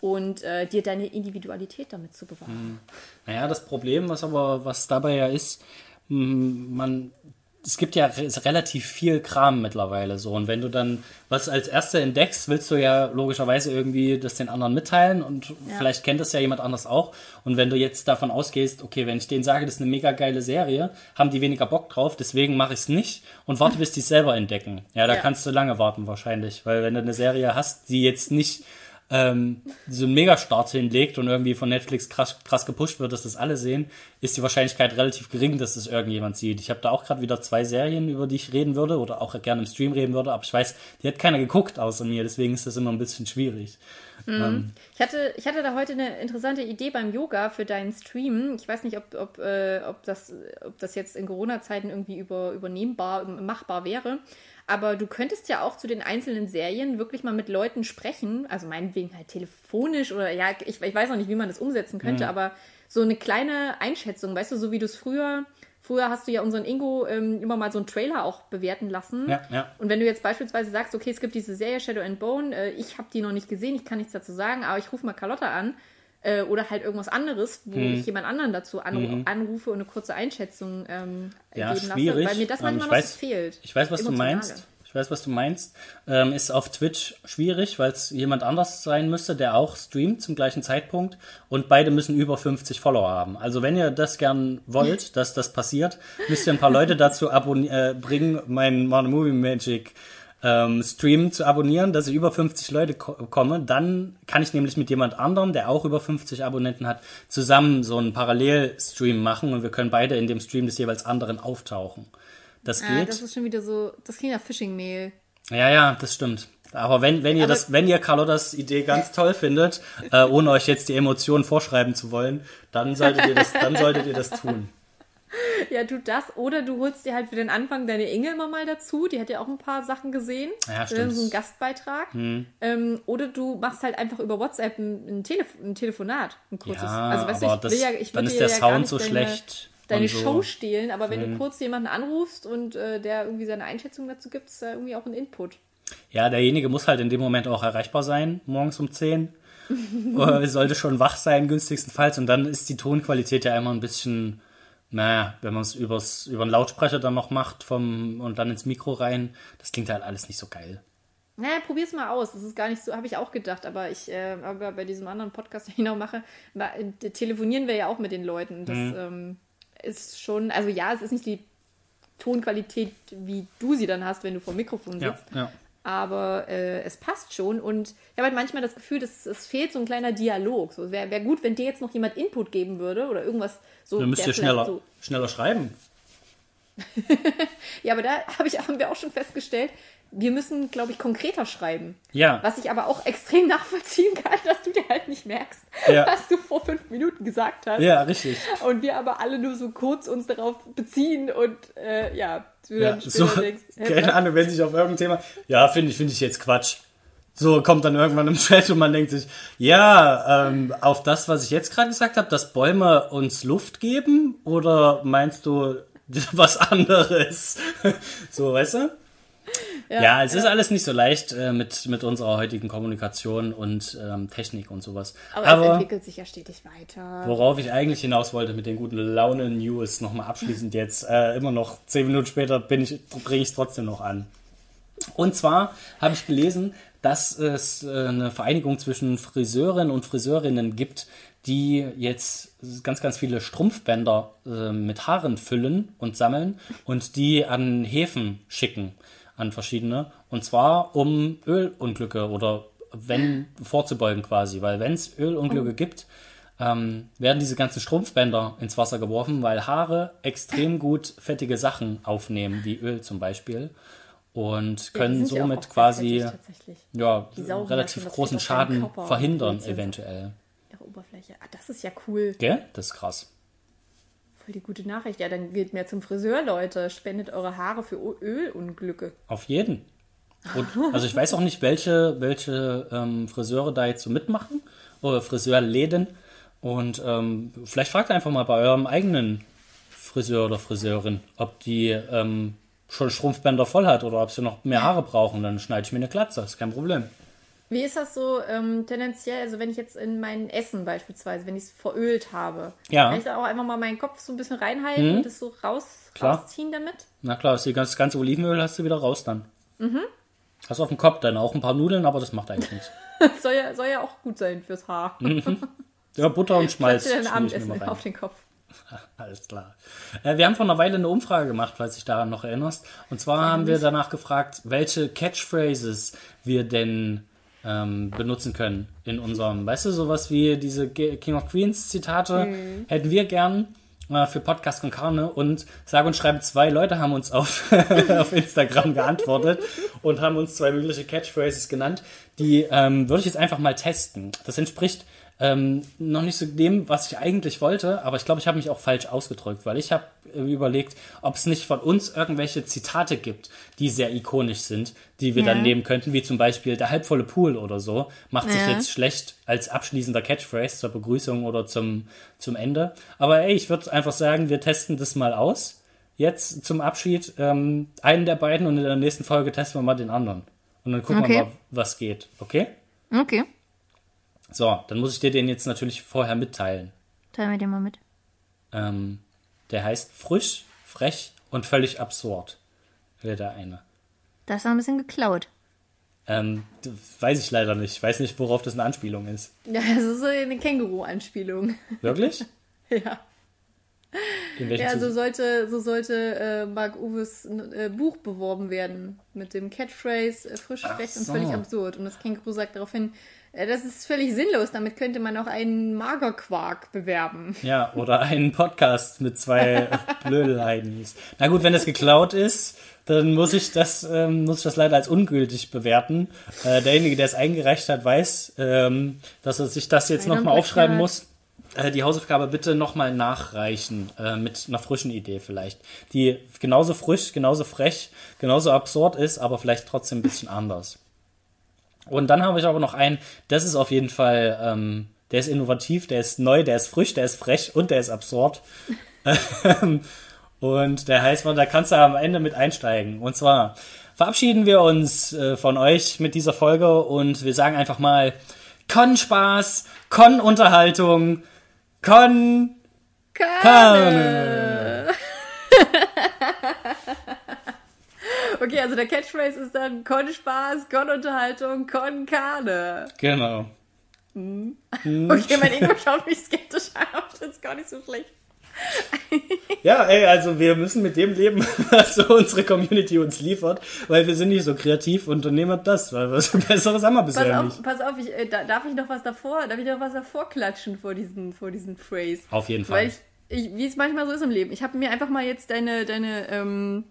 und äh, dir deine Individualität damit zu bewahren. Naja, das Problem, was aber, was dabei ja ist, m, man, es gibt ja re relativ viel Kram mittlerweile so. Und wenn du dann was als Erster entdeckst, willst du ja logischerweise irgendwie das den anderen mitteilen und vielleicht kennt das ja jemand anders auch. Und wenn du jetzt davon ausgehst, okay, wenn ich denen sage, das ist eine mega geile Serie, haben die weniger Bock drauf, deswegen mache ich es nicht und warte, bis die es selber entdecken. Ja, da Ja. kannst du lange warten wahrscheinlich, weil wenn du eine Serie hast, die jetzt nicht ähm, so einen Megastart hinlegt und irgendwie von Netflix krass, krass gepusht wird, dass das alle sehen, ist die Wahrscheinlichkeit relativ gering, dass das irgendjemand sieht. Ich habe da auch gerade wieder zwei Serien, über die ich reden würde oder auch gerne im Stream reden würde, aber ich weiß, die hat keiner geguckt außer mir, deswegen ist das immer ein bisschen schwierig. Mhm. Ich, hatte, ich hatte da heute eine interessante Idee beim Yoga für deinen Stream. Ich weiß nicht, ob, ob, äh, ob, das, ob das jetzt in Corona-Zeiten irgendwie über, übernehmbar, machbar wäre. Aber du könntest ja auch zu den einzelnen Serien wirklich mal mit Leuten sprechen. Also meinetwegen halt telefonisch oder ja, ich, ich weiß auch nicht, wie man das umsetzen könnte, mhm. aber so eine kleine Einschätzung, weißt du, so wie du es früher Früher hast du ja unseren Ingo ähm, immer mal so einen Trailer auch bewerten lassen. Ja, ja. Und wenn du jetzt beispielsweise sagst, okay, es gibt diese Serie Shadow and Bone, äh, ich habe die noch nicht gesehen, ich kann nichts dazu sagen, aber ich rufe mal Carlotta an äh, oder halt irgendwas anderes, wo hm. ich jemand anderen dazu anru mhm. anrufe und eine kurze Einschätzung ähm, ja, geben schwierig. lasse, weil mir das manchmal ähm, noch weiß, fehlt. Ich weiß, was Emotionale. du meinst ich weiß, was du meinst, ähm, ist auf Twitch schwierig, weil es jemand anders sein müsste, der auch streamt zum gleichen Zeitpunkt und beide müssen über 50 Follower haben. Also wenn ihr das gern wollt, dass das passiert, müsst ihr ein paar Leute dazu äh, bringen, meinen Modern Movie Magic ähm, Stream zu abonnieren, dass ich über 50 Leute ko komme. Dann kann ich nämlich mit jemand anderem, der auch über 50 Abonnenten hat, zusammen so einen Parallelstream machen und wir können beide in dem Stream des jeweils anderen auftauchen. Das ah, geht. Das ist schon wieder so, das klingt nach Phishing-Mail. Ja, ja, das stimmt. Aber wenn, wenn ihr Aber das, wenn ihr Carlottas Idee ganz toll findet, äh, ohne euch jetzt die Emotionen vorschreiben zu wollen, dann solltet ihr das, dann solltet ihr das tun. Ja, tu das. Oder du holst dir halt für den Anfang deine Inge immer mal dazu. Die hat ja auch ein paar Sachen gesehen. Ja, stimmt. So einen Gastbeitrag. Hm. Ähm, oder du machst halt einfach über WhatsApp ein, ein, Telef ein Telefonat. Ein kurzes. Ja, also, weißt aber du, ich das, ja, ich dann ist der ja Sound so deine, schlecht deine so. Show stehlen, aber wenn mhm. du kurz jemanden anrufst und äh, der irgendwie seine Einschätzung dazu gibt, ist da irgendwie auch ein Input. Ja, derjenige muss halt in dem Moment auch erreichbar sein, morgens um 10. Äh, sollte schon wach sein, günstigstenfalls. Und dann ist die Tonqualität ja immer ein bisschen, naja, wenn man es über einen Lautsprecher dann noch macht vom, und dann ins Mikro rein, das klingt halt alles nicht so geil. Naja, probier's mal aus. Das ist gar nicht so, habe ich auch gedacht, aber ich, äh, aber bei diesem anderen Podcast, den ich noch mache, äh, telefonieren wir ja auch mit den Leuten. Das, mhm. ähm, ist schon, also ja, es ist nicht die Tonqualität, wie du sie dann hast, wenn du vor dem Mikrofon sitzt. Ja, ja. Aber äh, es passt schon und ich habe halt manchmal das Gefühl, dass es fehlt so ein kleiner Dialog. So, Wäre wär gut, wenn dir jetzt noch jemand Input geben würde oder irgendwas so. Dann müsst ihr schneller, so schneller schreiben. ja, aber da hab ich, haben wir auch schon festgestellt, wir müssen, glaube ich, konkreter schreiben. Ja. Was ich aber auch extrem nachvollziehen kann, dass du dir halt nicht merkst, ja. was du vor fünf Minuten gesagt hast. Ja, richtig. Und wir aber alle nur so kurz uns darauf beziehen und äh, ja, du ja, dann so, denkst, hey, keine Ahnung, wenn sich auf irgendein Thema, ja, finde ich, finde ich jetzt Quatsch. So kommt dann irgendwann im Chat und man denkt sich, ja, ähm, auf das, was ich jetzt gerade gesagt habe, dass Bäume uns Luft geben? Oder meinst du was anderes? so, weißt du? Ja, ja, es ja. ist alles nicht so leicht äh, mit, mit unserer heutigen Kommunikation und ähm, Technik und sowas. Aber, Aber, es entwickelt sich ja stetig weiter. Worauf ich eigentlich hinaus wollte mit den guten Laune-News, nochmal abschließend jetzt, äh, immer noch zehn Minuten später bringe ich es trotzdem noch an. Und zwar habe ich gelesen, dass es äh, eine Vereinigung zwischen Friseurinnen und Friseurinnen gibt, die jetzt ganz, ganz viele Strumpfbänder äh, mit Haaren füllen und sammeln und die an Häfen schicken an verschiedene. Und zwar um Ölunglücke oder wenn vorzubeugen quasi, weil wenn es Ölunglücke oh. gibt, ähm, werden diese ganzen Strumpfbänder ins Wasser geworfen, weil Haare extrem gut fettige Sachen aufnehmen, wie Öl zum Beispiel. Und können ja, somit quasi ja, relativ großen Schaden verhindern, eventuell. Ihre Oberfläche. Ah, das ist ja cool. Gell? Das ist krass. Voll die gute Nachricht. Ja, dann geht mehr zum Friseur, Leute. Spendet eure Haare für Ölunglücke. Auf jeden. Und, also ich weiß auch nicht, welche, welche ähm, Friseure da jetzt so mitmachen oder Friseurläden. Und ähm, vielleicht fragt einfach mal bei eurem eigenen Friseur oder Friseurin, ob die ähm, schon Strumpfbänder voll hat oder ob sie noch mehr Haare brauchen. Dann schneide ich mir eine Glatze, ist kein Problem. Wie ist das so ähm, tendenziell, also wenn ich jetzt in mein Essen beispielsweise, wenn ich es verölt habe, ja. kann ich da auch einfach mal meinen Kopf so ein bisschen reinhalten mhm. und das so raus, rausziehen damit? Na klar, das ganze Olivenöl hast du wieder raus dann. Mhm. Hast auf dem Kopf dann auch ein paar Nudeln, aber das macht eigentlich nichts. soll, ja, soll ja auch gut sein fürs Haar. Mhm. Ja, Butter und Schmalz. Ich Abendessen auf den Kopf. Alles klar. Äh, wir haben vor einer Weile eine Umfrage gemacht, falls dich daran noch erinnerst. Und zwar haben wir danach gefragt, welche Catchphrases wir denn ähm, benutzen können in unserem, weißt du, sowas wie diese King of Queens Zitate hätten wir gern äh, für Podcast con Carne und sage und schreibe zwei Leute haben uns auf, auf Instagram geantwortet und haben uns zwei mögliche Catchphrases genannt. Die ähm, würde ich jetzt einfach mal testen. Das entspricht ähm, noch nicht so dem, was ich eigentlich wollte, aber ich glaube, ich habe mich auch falsch ausgedrückt, weil ich habe äh, überlegt, ob es nicht von uns irgendwelche Zitate gibt, die sehr ikonisch sind, die wir Ja. dann nehmen könnten, wie zum Beispiel der halbvolle Pool oder so, macht sich Ja. jetzt schlecht als abschließender Catchphrase zur Begrüßung oder zum, zum Ende. Aber ey, ich würde einfach sagen, wir testen das mal aus. Jetzt zum Abschied ähm, einen der beiden und in der nächsten Folge testen wir mal den anderen. Und dann gucken Okay. wir mal, was geht. Okay? Okay. So, dann muss ich dir den jetzt natürlich vorher mitteilen. Teilen wir den mal mit. Ähm, der heißt frisch, frech und völlig absurd. Wäre der eine. Das ist noch ein bisschen geklaut. Ähm, weiß ich leider nicht. Ich weiß nicht, worauf das eine Anspielung ist. Ja, das ist so eine Känguru-Anspielung. Wirklich? ja. In Ja, so sollte, so sollte äh, Marc Uwes äh, Buch beworben werden. Mit dem Catchphrase äh, frisch, frech und so. völlig absurd. Und das Känguru sagt daraufhin, das ist völlig sinnlos. Damit könnte man auch einen Magerquark bewerben. Ja, oder einen Podcast mit zwei Blödelheidnis. Na gut, wenn das geklaut ist, dann muss ich das, ähm, muss ich das leider als ungültig bewerten. Äh, derjenige, der es eingereicht hat, weiß, ähm, dass er sich das jetzt nochmal aufschreiben Plagiat. muss. Äh, die Hausaufgabe bitte nochmal nachreichen, äh, mit einer frischen Idee vielleicht. Die genauso frisch, genauso frech, genauso absurd ist, aber vielleicht trotzdem ein bisschen anders. Und dann habe ich aber noch einen, das ist auf jeden Fall, ähm, der ist innovativ, der ist neu, der ist frisch, der ist frech und der ist absurd. Und der heißt, da kannst du am Ende mit einsteigen. Und zwar verabschieden wir uns äh, von euch mit dieser Folge und wir sagen einfach mal Con Spaß, Con Unterhaltung, Con Carne. Okay, also der Catchphrase ist dann Con Spaß, Con Unterhaltung, Con Carne. Genau. Okay, mein Ingo schaut mich skeptisch an, aber das ist gar nicht so schlecht. Ja, ey, also wir müssen mit dem leben, was so unsere Community uns liefert, weil wir sind nicht so kreativ und dann nehmen wir das, weil was Besseres haben wir Pass bisher auf, nicht. pass auf, ich, äh, da, darf ich noch was davor, darf ich noch was davor klatschen vor diesen, vor diesen Phrase? Auf jeden Fall. Weil ich, ich wie es manchmal so ist im Leben, ich habe mir einfach mal jetzt deine, deine, ähm,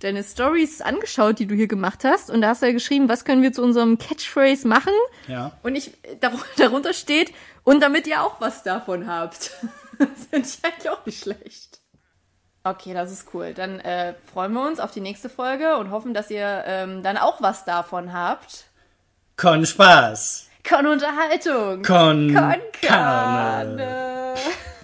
deine Stories angeschaut, die du hier gemacht hast. Und da hast du ja geschrieben, was können wir zu unserem Catchphrase machen? Ja. Und ich, dar- darunter steht, und damit ihr auch was davon habt. das finde ich eigentlich auch nicht schlecht. Okay, das ist cool. Dann äh, freuen wir uns auf die nächste Folge und hoffen, dass ihr ähm, dann auch was davon habt. Con Spaß. Con Unterhaltung. Con Con Carne. Carne.